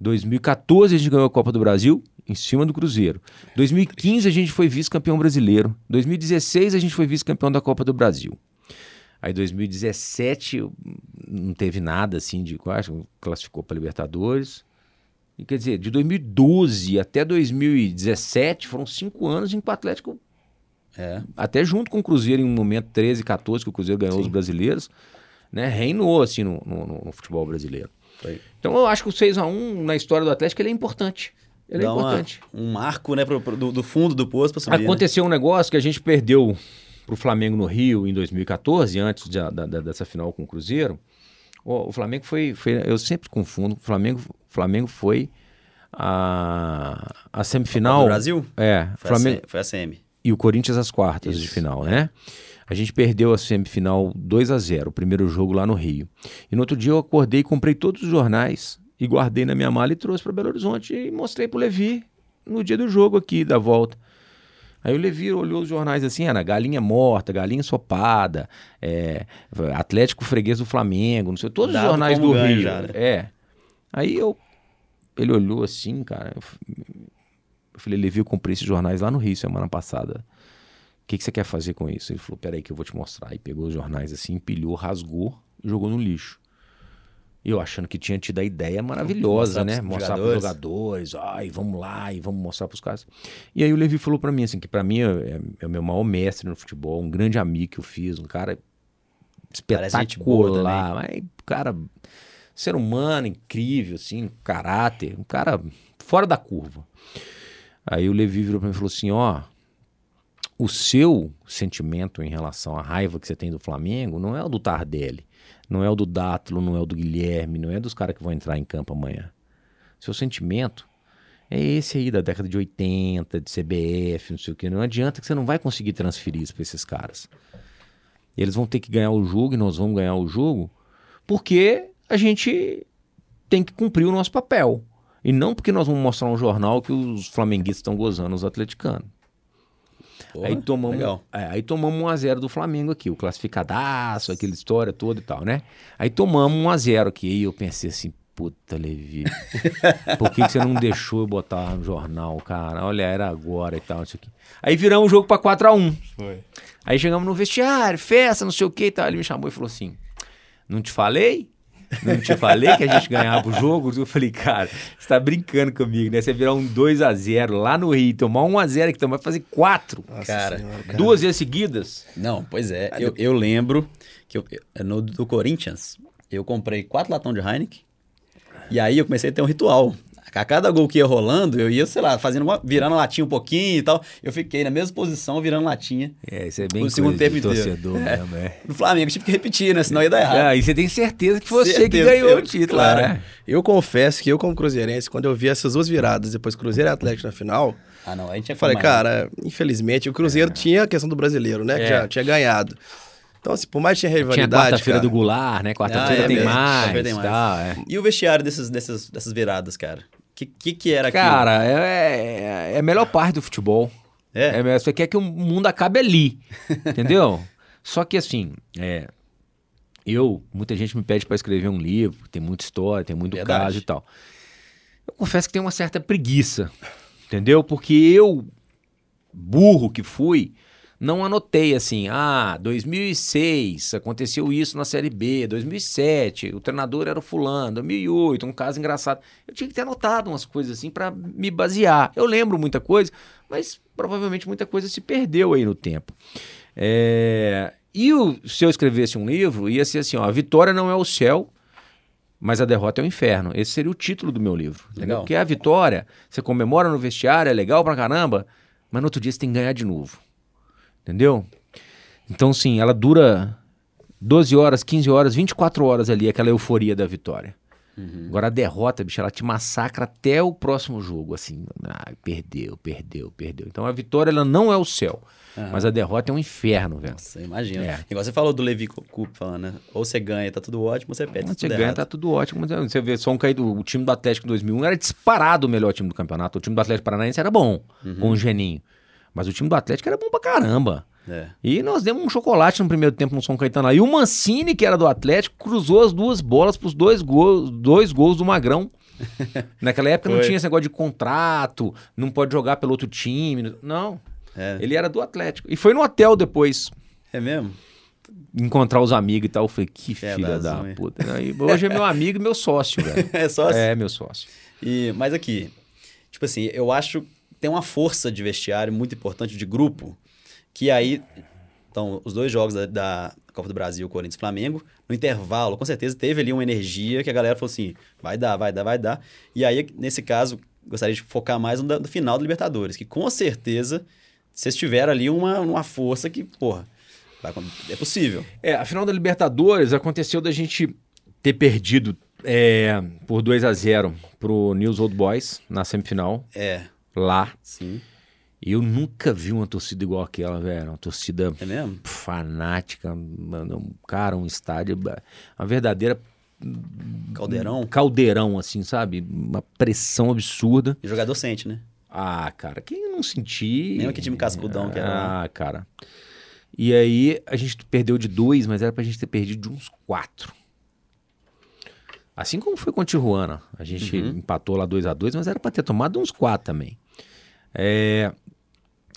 2014, a gente ganhou a Copa do Brasil em cima do Cruzeiro. 2015, a gente foi vice-campeão brasileiro. 2016, a gente foi vice-campeão da Copa do Brasil. Aí 2017 eu- não teve nada assim de quase classificou para Libertadores. E quer dizer, de 2012 até 2017 foram cinco anos em que o Atlético,
É.
até junto com o Cruzeiro em um momento 13, 14 que o Cruzeiro ganhou os brasileiros, né, reinou assim no, no- no- no futebol brasileiro.
Foi.
Então eu acho que o 6 a 1 na história do Atlético ele é importante. Ele
Dá
é
uma-
importante.
um marco, né, pro, pro- do, do fundo do poço pra subir. né?
Aconteceu um negócio que a gente perdeu pro Flamengo no Rio em 2014, antes de- da- da- dessa final com o Cruzeiro. O, o Flamengo foi, foi- Eu sempre confundo. O Flamengo, Flamengo foi a, a semifinal.
Do Brasil?
É,
Foi,
Flamengo,
a, C- foi a CM.
e o Corinthians às quartas de
Isso.
final, né? A gente perdeu a semifinal 2 a 0 o primeiro jogo lá no Rio. E no outro dia eu acordei, comprei todos os jornais e guardei na minha mala e trouxe para Belo Horizonte e mostrei pro Levi no dia do jogo aqui, da volta. Aí o Levi olhou os jornais assim, era galinha morta, galinha sopada, é, Atlético freguês do Flamengo, não sei, todos
Dado
os jornais do Rio.
já, né?
É. Aí eu, ele olhou assim, cara, eu, falei, Levi, eu comprei esses jornais lá no Rio semana passada. O que, que você quer fazer com isso? Ele falou, peraí que eu vou te mostrar. Aí pegou os jornais assim, empilhou, rasgou e jogou no lixo. Eu achando que tinha tido a ideia maravilhosa,
Mostrar
né?
pros
Mostrar pros jogadores, ai, vamos lá e vamos mostrar pros caras. E aí o Levi falou pra mim assim, que pra mim é, é o meu maior mestre no futebol, um grande amigo que eu fiz, um cara espetacular, mas cara, ser humano incrível assim, caráter, um cara fora da curva. Aí o Levi virou pra mim e falou assim, ó, o seu sentimento em relação à raiva que você tem do Flamengo não é o do Tardelli, não é o do Dátilo, não é o do Guilherme, não é dos caras que vão entrar em campo amanhã. Seu sentimento é esse aí da década de 80, de CBF, não sei o que. Não adianta que você não vai conseguir transferir isso para esses caras. Eles vão ter que ganhar o jogo e nós vamos ganhar o jogo porque a gente tem que cumprir o nosso papel. E não porque nós vamos mostrar um jornal que os flamenguistas estão gozando os atleticanos.
Porra,
Aí tomamos,
Legal.
é, aí tomamos 1x0 do Flamengo aqui, o classificadaço, aquela história toda e tal, né? Aí tomamos 1x0 aqui. E eu pensei assim, puta, Levi, por que, que você não deixou eu botar no jornal, cara? Olha, era agora e tal, não sei o quê. Aí viramos o jogo pra 4x1.
Foi.
Aí chegamos no vestiário, festa, não sei o que e tal. Ele me chamou e falou assim: Não te falei? Não te falei que a gente ganhava o jogo? Eu falei, cara, você tá brincando comigo, né? Você virar um 2x0 lá no Rio, tomar 1x0 aqui, vai fazer 4.
Nossa
Cara,
senhora, cara.
Duas vezes seguidas.
Não, pois é. Eu, eu lembro que eu, eu- no do Corinthians, eu comprei quatro latões de Heineken. E aí eu comecei a ter um ritual. A cada gol que ia rolando, eu ia, sei lá, fazendo uma, virando latinha um pouquinho e tal. Eu fiquei na mesma posição, virando latinha.
É, isso é bem
O segundo
de
tempo inteiro.
torcedor mesmo, é.
No Flamengo, tive que repetir, né? Senão ia dar errado.
Ah, e você tem certeza que você que
Certeza,
ganhou
eu-
o título,
claro.
né?
Eu confesso que eu, como cruzeirense, quando eu vi essas duas viradas, depois Cruzeiro e Atlético na final,
Ah, não, a gente é
falei,
formado.
cara, infelizmente, o Cruzeiro tinha a questão do brasileiro, né? Que
É.
já tinha ganhado. Então, assim, por mais que tinha
Tinha
rivalidade.
quarta-feira
cara,
do Goulart, né? Quarta-feira
Ah, é
tem, mais,
Quarta-feira tem mais.
tal, é.
E o vestiário desses, dessas, dessas viradas, cara? O que, que, que era aquilo?
Cara, é, é- é a melhor parte do futebol.
É?
É, você quer que o mundo acabe ali, entendeu? Só que assim, é, eu, muita gente me pede para escrever um livro, tem muita história, tem muito
Verdade.
caso e tal. Eu confesso que tenho uma certa preguiça, entendeu? Porque eu, burro que fui, não anotei assim, ah, 2006 aconteceu isso na Série B, 2007 o treinador era o fulano, 2008 um caso engraçado. Eu tinha que ter anotado umas coisas assim para me basear. Eu lembro muita coisa, mas provavelmente muita coisa se perdeu aí no tempo. É, E o- se eu escrevesse um livro, ia ser assim, ó, a vitória não é o céu, mas a derrota é o inferno. Esse seria o título do meu livro. Entendeu?
Legal.
Porque a vitória, você comemora no vestiário, é legal pra caramba, mas no outro dia você tem que ganhar de novo. Entendeu? Então, sim, ela dura 12 horas, 15 horas, 24 horas ali, aquela euforia da vitória. Agora a derrota, bicho, ela te massacra até o próximo jogo, assim. Ah, perdeu, perdeu, perdeu. Então a vitória, ela não é o céu, mas a derrota é um inferno, velho.
Nossa, imagina.
É.
Igual você falou do Levi Coupe falando, né? Ou você ganha, tá tudo ótimo, ou você perde, tá
Você ganha,
errado.
tá tudo ótimo. Mas você vê, só um caído. O time do Atlético em 2001 era disparado o melhor time do campeonato. O time do Atlético Paranaense era bom, com o Geninho. Mas o time do Atlético era bom pra caramba.
É.
E nós demos um chocolate no primeiro tempo no São Caetano. E o Mancini, que era do Atlético, cruzou as duas bolas pros dois gols, dois gols do Magrão. Naquela época não tinha esse negócio de contrato, não pode jogar pelo outro time. Não.
É.
Ele era do Atlético. E foi no hotel depois
É mesmo?
encontrar os amigos e tal. Eu falei, que
É,
filha da puta. Aí, hoje é meu amigo e meu sócio, velho.
É só assim.
É, meu sócio.
E, mas aqui, tipo assim, eu acho tem uma força de vestiário muito importante de grupo, que aí, então, os dois jogos da, da Copa do Brasil, Corinthians e Flamengo, no intervalo, com certeza teve ali uma energia que a galera falou assim, vai dar, vai dar, vai dar. E aí, nesse caso, gostaria de focar mais no, no final do Libertadores, que com certeza vocês tiveram ali uma, uma força que, porra, vai é possível.
É, a final da Libertadores aconteceu da gente ter perdido é, por 2 a 0 pro News Old Boys na semifinal,
É,
lá.
sim.
E eu nunca vi uma torcida igual aquela, velho. Uma torcida
É
fanática, mano, um cara, um estádio, uma verdadeira
Caldeirão.
caldeirão, assim, sabe? Uma pressão absurda.
E o jogador sente, né?
Ah, cara, quem não sentir.
Mesmo que time cascudão que era.
Ah, cara. E aí a gente perdeu de dois, mas era pra gente ter perdido de uns quatro. Assim como foi com o Tijuana. A gente
Uhum.
empatou lá 2 a 2 mas era pra ter tomado uns quatro também. É,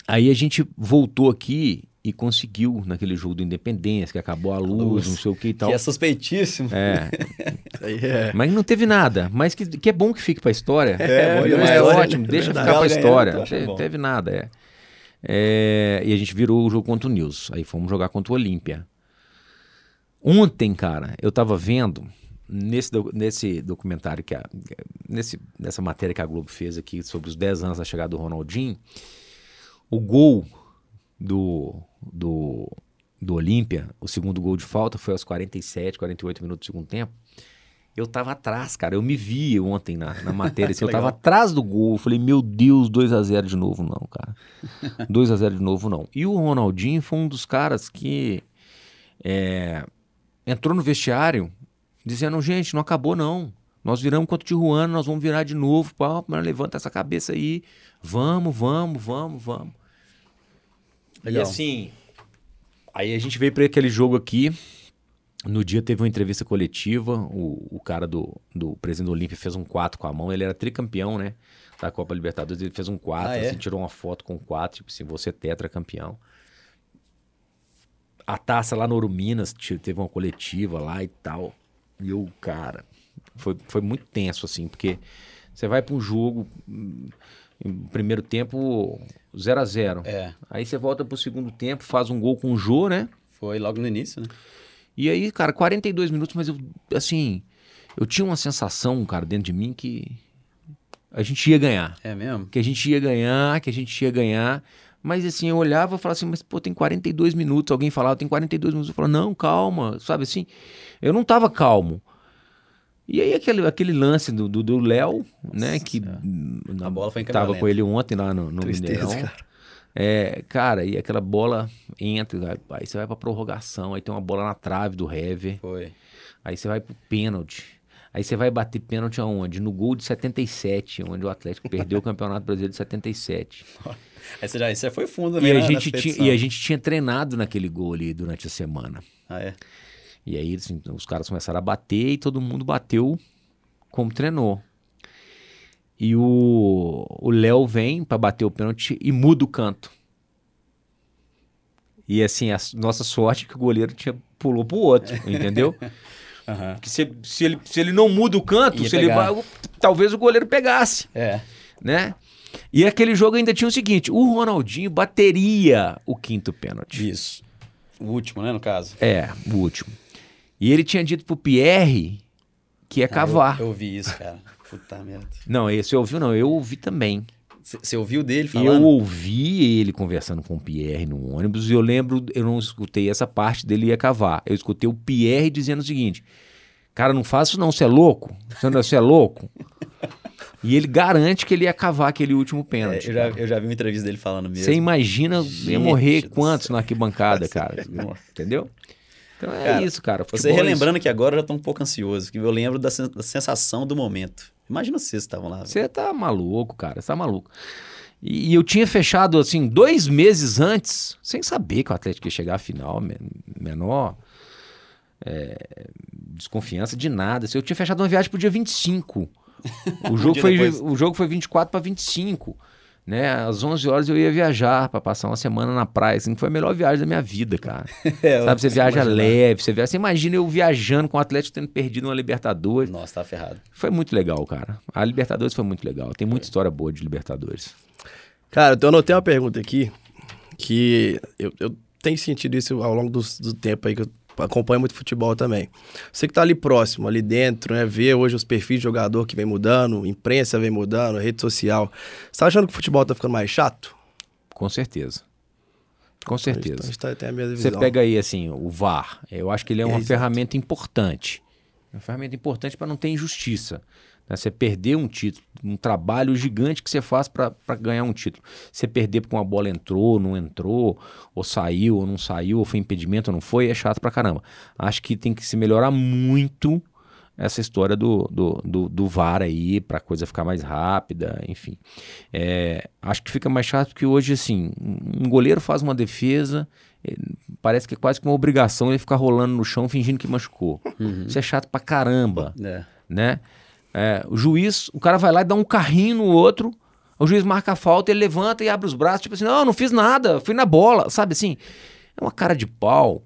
Aí a gente voltou aqui e conseguiu naquele jogo do Independência, que acabou a luz,
Luz.
não sei o que e tal.
Que é suspeitíssimo.
É,
é.
mas não teve nada. Mas que, que é bom que fique pra história.
É,
bom
é,
demais.
ótimo, deixa
Verdade.
ficar pra
Ganhando,
história.
eu
Não teve, teve nada, é. É, E a gente virou o jogo contra o News. Aí fomos jogar contra o Olímpia. Ontem, cara, eu tava vendo nesse, nesse documentário que a, nesse, nessa matéria que a Globo fez aqui sobre os 10 anos da chegada do Ronaldinho, o gol do, do, do Olímpia, o segundo gol de falta foi aos 47, 48 minutos do segundo tempo. Eu tava atrás, cara. Eu me vi ontem na, na matéria. assim, eu tava atrás do gol. Eu falei, meu Deus, 2 a 0 de novo, não, cara. 2 a 0 de novo, não. E o Ronaldinho foi um dos caras que é, entrou no vestiário dizendo, gente, não acabou, não. Nós viramos contra o Tijuana, nós vamos virar de novo. Pá, levanta essa cabeça aí. Vamos, vamos, vamos, vamos. E
Legal.
assim, aí a gente veio para aquele jogo aqui. No dia teve uma entrevista coletiva. O, o cara do, do presidente do Olímpia fez um 4 com a mão. Ele era tricampeão, né? Da Copa Libertadores. Ele fez um 4,
Ah, é?
assim, tirou uma foto com o 4, tipo assim, você é tetracampeão. A taça lá no Ouro Minas te- teve uma coletiva lá e tal. E eu, cara, foi, foi muito tenso, assim, porque você vai para um jogo, hum, primeiro tempo, 0 a 0
É,
Aí você volta pro segundo tempo, faz um gol com o Jô, né?
foi logo no início, né?
E aí, cara, 42 minutos, mas eu, assim, eu tinha uma sensação, cara, dentro de mim que a gente ia ganhar.
É mesmo?
Que a gente ia ganhar, que a gente ia ganhar. Mas assim, eu olhava e falava assim, mas pô, tem 42 minutos. Alguém falava, tem 42 minutos. Eu falava, não, calma, sabe assim? Eu não tava calmo. E aí aquele, aquele lance do Léo, do, do Léo, né? Que
a bola foi
tava com ele ontem lá no, no
Tristeza,
Mineirão.
cara.
É, cara, e aquela bola entra, aí você vai pra prorrogação, aí tem uma bola na trave do Hever,
Foi.
aí você vai pro pênalti. Aí você vai bater pênalti aonde? No gol de 77, onde o Atlético perdeu o Campeonato Brasileiro de 77.
Aí você já, você foi fundo
E
também
a,
na- na
gente tinha,
competição.
e a gente tinha treinado naquele gol ali durante a semana.
Ah, é?
E aí assim, os caras começaram a bater e todo mundo bateu como treinou. E o Léo vem pra bater o pênalti e muda o canto. E assim, a nossa sorte é que o goleiro tinha, pulou pro outro, entendeu?
Aham.
Que se, se, ele, se ele não muda o canto, se ele talvez o goleiro pegasse,
É.
né? E aquele jogo ainda tinha o seguinte: o Ronaldinho bateria o quinto pênalti.
Isso. O último, né, no caso.
É, o último. E ele tinha dito pro Pierre que ia cavar.
Ah, Eu, eu ouvi isso, cara. Puta merda.
Não, esse ouviu, não. Eu ouvi também.
Você você ouviu dele
Eu
falando?
ouvi ele conversando com o Pierre no ônibus e eu lembro, eu não escutei essa parte dele ia cavar. Eu escutei o Pierre dizendo o seguinte: Cara, não faça isso não, você é louco? Você não você é louco? E ele garante que ele ia cavar aquele último
É,
pênalti.
eu, já, eu já vi uma entrevista dele falando mesmo.
Você imagina ia
Gente
morrer quantos
céu.
na arquibancada, cara? Entendeu? Então é
Cara,
isso, cara.
Você
é
relembrando que agora eu já tô um pouco ansioso, porque eu lembro da, sen- da sensação do momento. Imagina vocês estavam lá.
Você tá maluco, cara. Você tá maluco. E, eu tinha fechado, assim, dois meses antes, sem saber que o Atlético ia chegar à final, men- menor é, desconfiança de nada. Assim, Eu tinha fechado uma viagem pro dia 25. O jogo,
dia
foi,
depois.
o jogo foi 24 para 25. Né? Às 11 horas eu ia viajar para passar uma semana na praia. Assim, foi a melhor viagem da minha vida, cara.
É,
Sabe, você viaja
imaginar.
leve, você, viaja, você imagina eu viajando com o Atlético tendo perdido uma Libertadores.
Nossa, tá ferrado.
Foi muito legal, cara. A Libertadores foi muito legal. Tem muita história boa de Libertadores.
Cara, eu anotei uma pergunta aqui que eu, eu tenho sentido isso ao longo do, do tempo aí que eu acompanho muito futebol também. Você que tá ali próximo, ali dentro, né? Vê hoje os perfis de jogador que vem mudando, imprensa vem mudando, rede social. Você tá achando que o futebol tá ficando mais chato?
Com certeza. Com
A
certeza.
gente tá, a mesma
Você
visão.
pega aí, assim, o VAR. Eu acho que ele é uma
Exato.
ferramenta importante. É uma ferramenta importante para não ter injustiça. Né? Você perder um título, um trabalho gigante que você faz para ganhar um título. Você perder porque uma bola entrou, não entrou, ou saiu, ou não saiu, ou foi impedimento, ou não foi, é chato pra caramba. Acho que tem que se melhorar muito essa história do, do, do, do VAR aí, pra coisa ficar mais rápida, enfim. É, acho que fica mais chato porque hoje, assim, um goleiro faz uma defesa, eh, parece que é quase que uma obrigação ele ficar rolando no chão fingindo que machucou. Isso é chato pra caramba,
É.
né? É, o juiz, o cara vai lá e dá um carrinho no outro, o juiz marca a falta, ele levanta e abre os braços, tipo assim, não, não fiz nada, fui na bola, sabe assim? É uma cara de pau,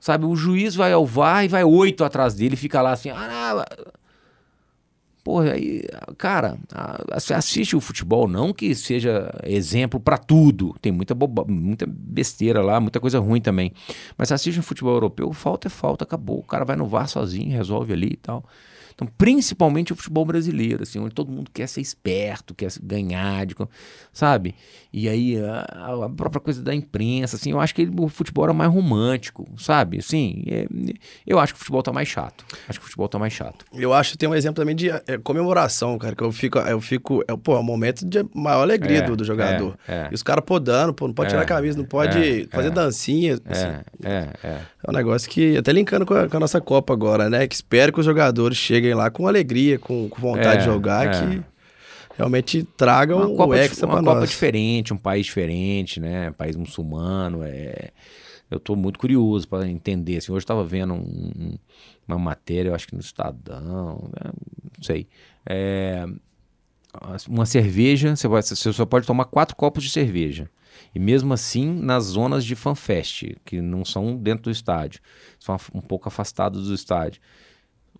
sabe? O juiz vai ao VAR e vai oito atrás dele, fica lá assim, ah, não, Porra, aí, cara, assiste o futebol, não que seja exemplo pra tudo. Tem muita, boba, muita besteira lá, muita coisa ruim também. Mas assiste um futebol europeu, falta é falta, acabou. O cara vai no VAR sozinho, resolve ali e tal. Então, principalmente o futebol brasileiro, assim, onde todo mundo quer ser esperto, quer ganhar, de sabe? E aí a, a própria coisa da imprensa, assim, eu acho que ele- o futebol era mais romântico, sabe? Assim, é- eu acho que o futebol tá mais chato. Acho que o futebol tá mais chato.
Eu acho que tem um exemplo também de é, comemoração, cara, que eu fico, eu fico, é, pô, é um momento de maior alegria
É,
do, do jogador.
é, é.
E os caras podando, pô, não pode
É,
tirar a camisa, não pode
é,
fazer
é.
dancinha. assim.
É, é, é.
É um negócio que, até linkando com a, com a nossa Copa agora, né? Que espero que os jogadores cheguem lá com alegria, com, com vontade
É,
de jogar,
é.
que realmente tragam
Uma
o
Copa,
Hexa
uma Copa
nós.
diferente, um país diferente, né? País muçulmano. É... Eu tô muito curioso para entender. Assim, hoje eu tava vendo um- um- uma matéria, eu acho que no Estadão, né? não sei. É, Uma cerveja, você, vai- você só pode tomar quatro copos de cerveja. E mesmo assim, nas zonas de fanfest, que não são dentro do estádio, são um pouco afastados do estádio.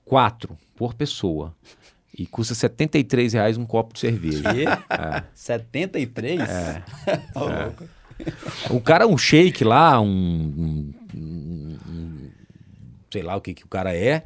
Quatro por pessoa. E custa 73 reais um copo de cerveja.
E?
É.
73? É.
O cara, um shake lá, um, um- um- um- sei lá o que, que o cara é.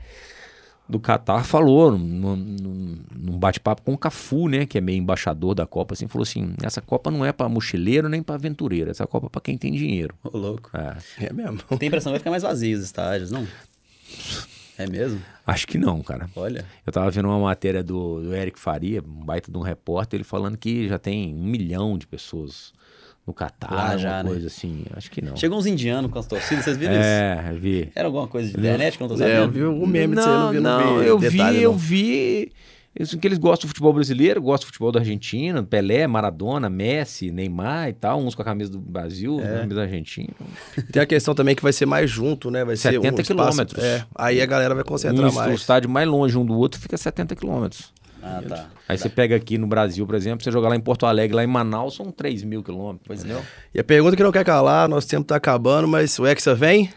do Catar falou num, num- num bate-papo com o Cafu, né, que é meio embaixador da Copa, assim, falou assim: essa Copa não é para mochileiro nem para aventureiro, essa Copa é para quem tem dinheiro.
Ô, louco.
É,
É mesmo.
Tem impressão que vai ficar mais vazio os estádios, não? É mesmo?
acho que não, cara.
Olha.
Eu tava vendo uma matéria do, do Eric Faria, um baita de um repórter, ele falando que já tem um milhão de pessoas no Catar,
Lá já, né?
coisa assim. Acho que não.
Chegou uns indianos com as torcidas, vocês viram isso?
É, vi.
Era alguma coisa de internet que eu não tô
É, eu
sabendo?
vi um meme disso aí, eu não vi, não, vi
eu
detalhe,
vi, eu
não.
vi. Isso que eles gostam do futebol brasileiro, gostam do futebol da Argentina, Pelé, Maradona, Messi, Neymar e tal, uns com a camisa do Brasil,
É.
a camisa da Argentina.
Tem a questão também que vai ser mais junto, né? Vai ser
70
um
quilômetros.
É, aí a galera vai concentrar
Um, o
mais.
estádio mais longe um do outro fica 70 quilômetros.
Ah, tá.
Aí você pega aqui no Brasil, por exemplo, você joga lá em Porto Alegre, lá em Manaus, são 3 mil quilômetros.
Pois
entendeu?
é.
E a pergunta que não quer calar, nosso tempo tá acabando, mas o Hexa vem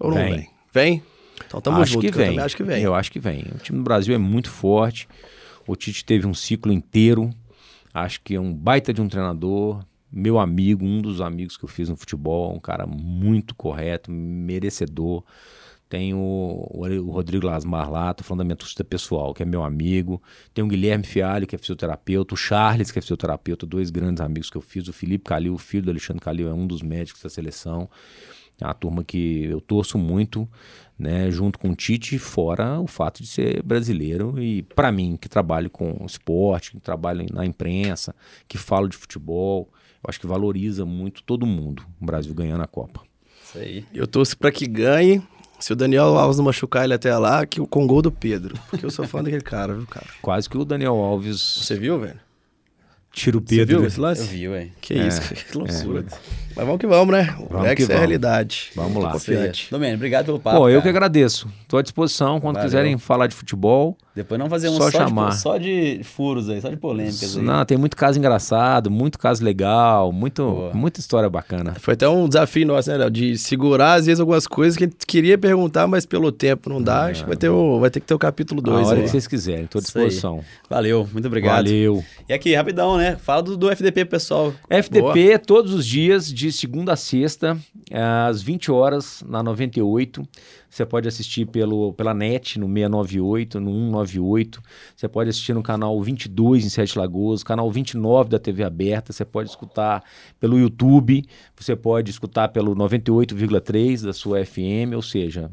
ou não
Vem.
vem? Vem? Então tamo
acho
junto,
que vem.
também acho que vem.
Eu acho que vem. O time do Brasil é muito forte. O Tite teve um ciclo inteiro. Acho que é um baita de um treinador. Meu amigo, um dos amigos que eu fiz no futebol, um cara muito correto, merecedor. Tem o, o Rodrigo Lasmar lá, tô falando da minha torcida pessoal, que é meu amigo. Tem o Guilherme Fialho, que é fisioterapeuta. O Charles, que é fisioterapeuta. Dois grandes amigos que eu fiz. O Felipe Calil, o filho do Alexandre Calil, é um dos médicos da seleção. É uma turma que eu torço muito, né, junto com o Tite, fora o fato de ser brasileiro e para mim que trabalho com esporte, que trabalho na imprensa, que falo de futebol, eu acho que valoriza muito todo mundo, o Brasil ganhando a Copa.
Isso aí.
Eu torço pra que ganhe. Se o Daniel Alves não machucar ele até lá, que o com gol do Pedro. Porque eu sou fã daquele cara, viu, cara?
Quase que o Daniel Alves
Você viu, velho?
tira o
Você
Pedro.
viu
né?
esse
Eu
lance?
vi, ué.
Que
É,
isso, que loucura. Mas vamos que vamos, né? O
Vamos que
é a
vamos.
realidade.
Vamos
Tô
lá.
Confiante.
Domênio, obrigado pelo papo.
Pô, eu que
cara.
agradeço. Estou à disposição quando
Valeu.
quiserem falar de futebol.
Depois não fazer um
Só
só,
chamar.
De, só de furos aí, só de polêmicas aí.
Não, tem muito caso engraçado, muito caso legal, muito,
Boa.
muita história bacana.
Foi até um desafio nosso, né, Léo? De segurar, às vezes, algumas coisas que a gente queria perguntar, mas pelo tempo não dá. Acho que vai ter, o, vai ter que ter o capítulo
A
2
hora
aí.
que vocês quiserem, estou à disposição.
Valeu, muito obrigado.
Valeu.
E aqui, rapidão, né? Fala do, do FDP, pessoal.
FDP todos os dias, de segunda a sexta, às 20 horas, na 98. Você pode assistir pelo, pela net, no 698, no 198. Você pode assistir no canal 22 em Sete Lagoas, canal 29 da TV aberta. Você pode escutar pelo YouTube, você pode escutar pelo 98,3 da sua FM, ou seja,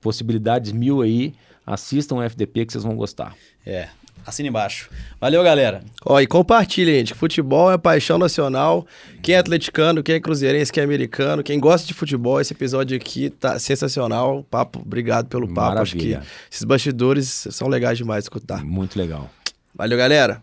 possibilidades mil aí. Assistam o FDP que vocês vão gostar.
É, assina embaixo. Valeu, galera.
Ó, e compartilha, gente. Futebol é paixão nacional. Quem é atleticano, quem é cruzeirense, quem é americano, quem gosta de futebol, esse episódio aqui tá sensacional. Papo, obrigado pelo papo. Acho que
Maravilha.
esses bastidores são legais demais de escutar.
Muito legal.
Valeu, galera.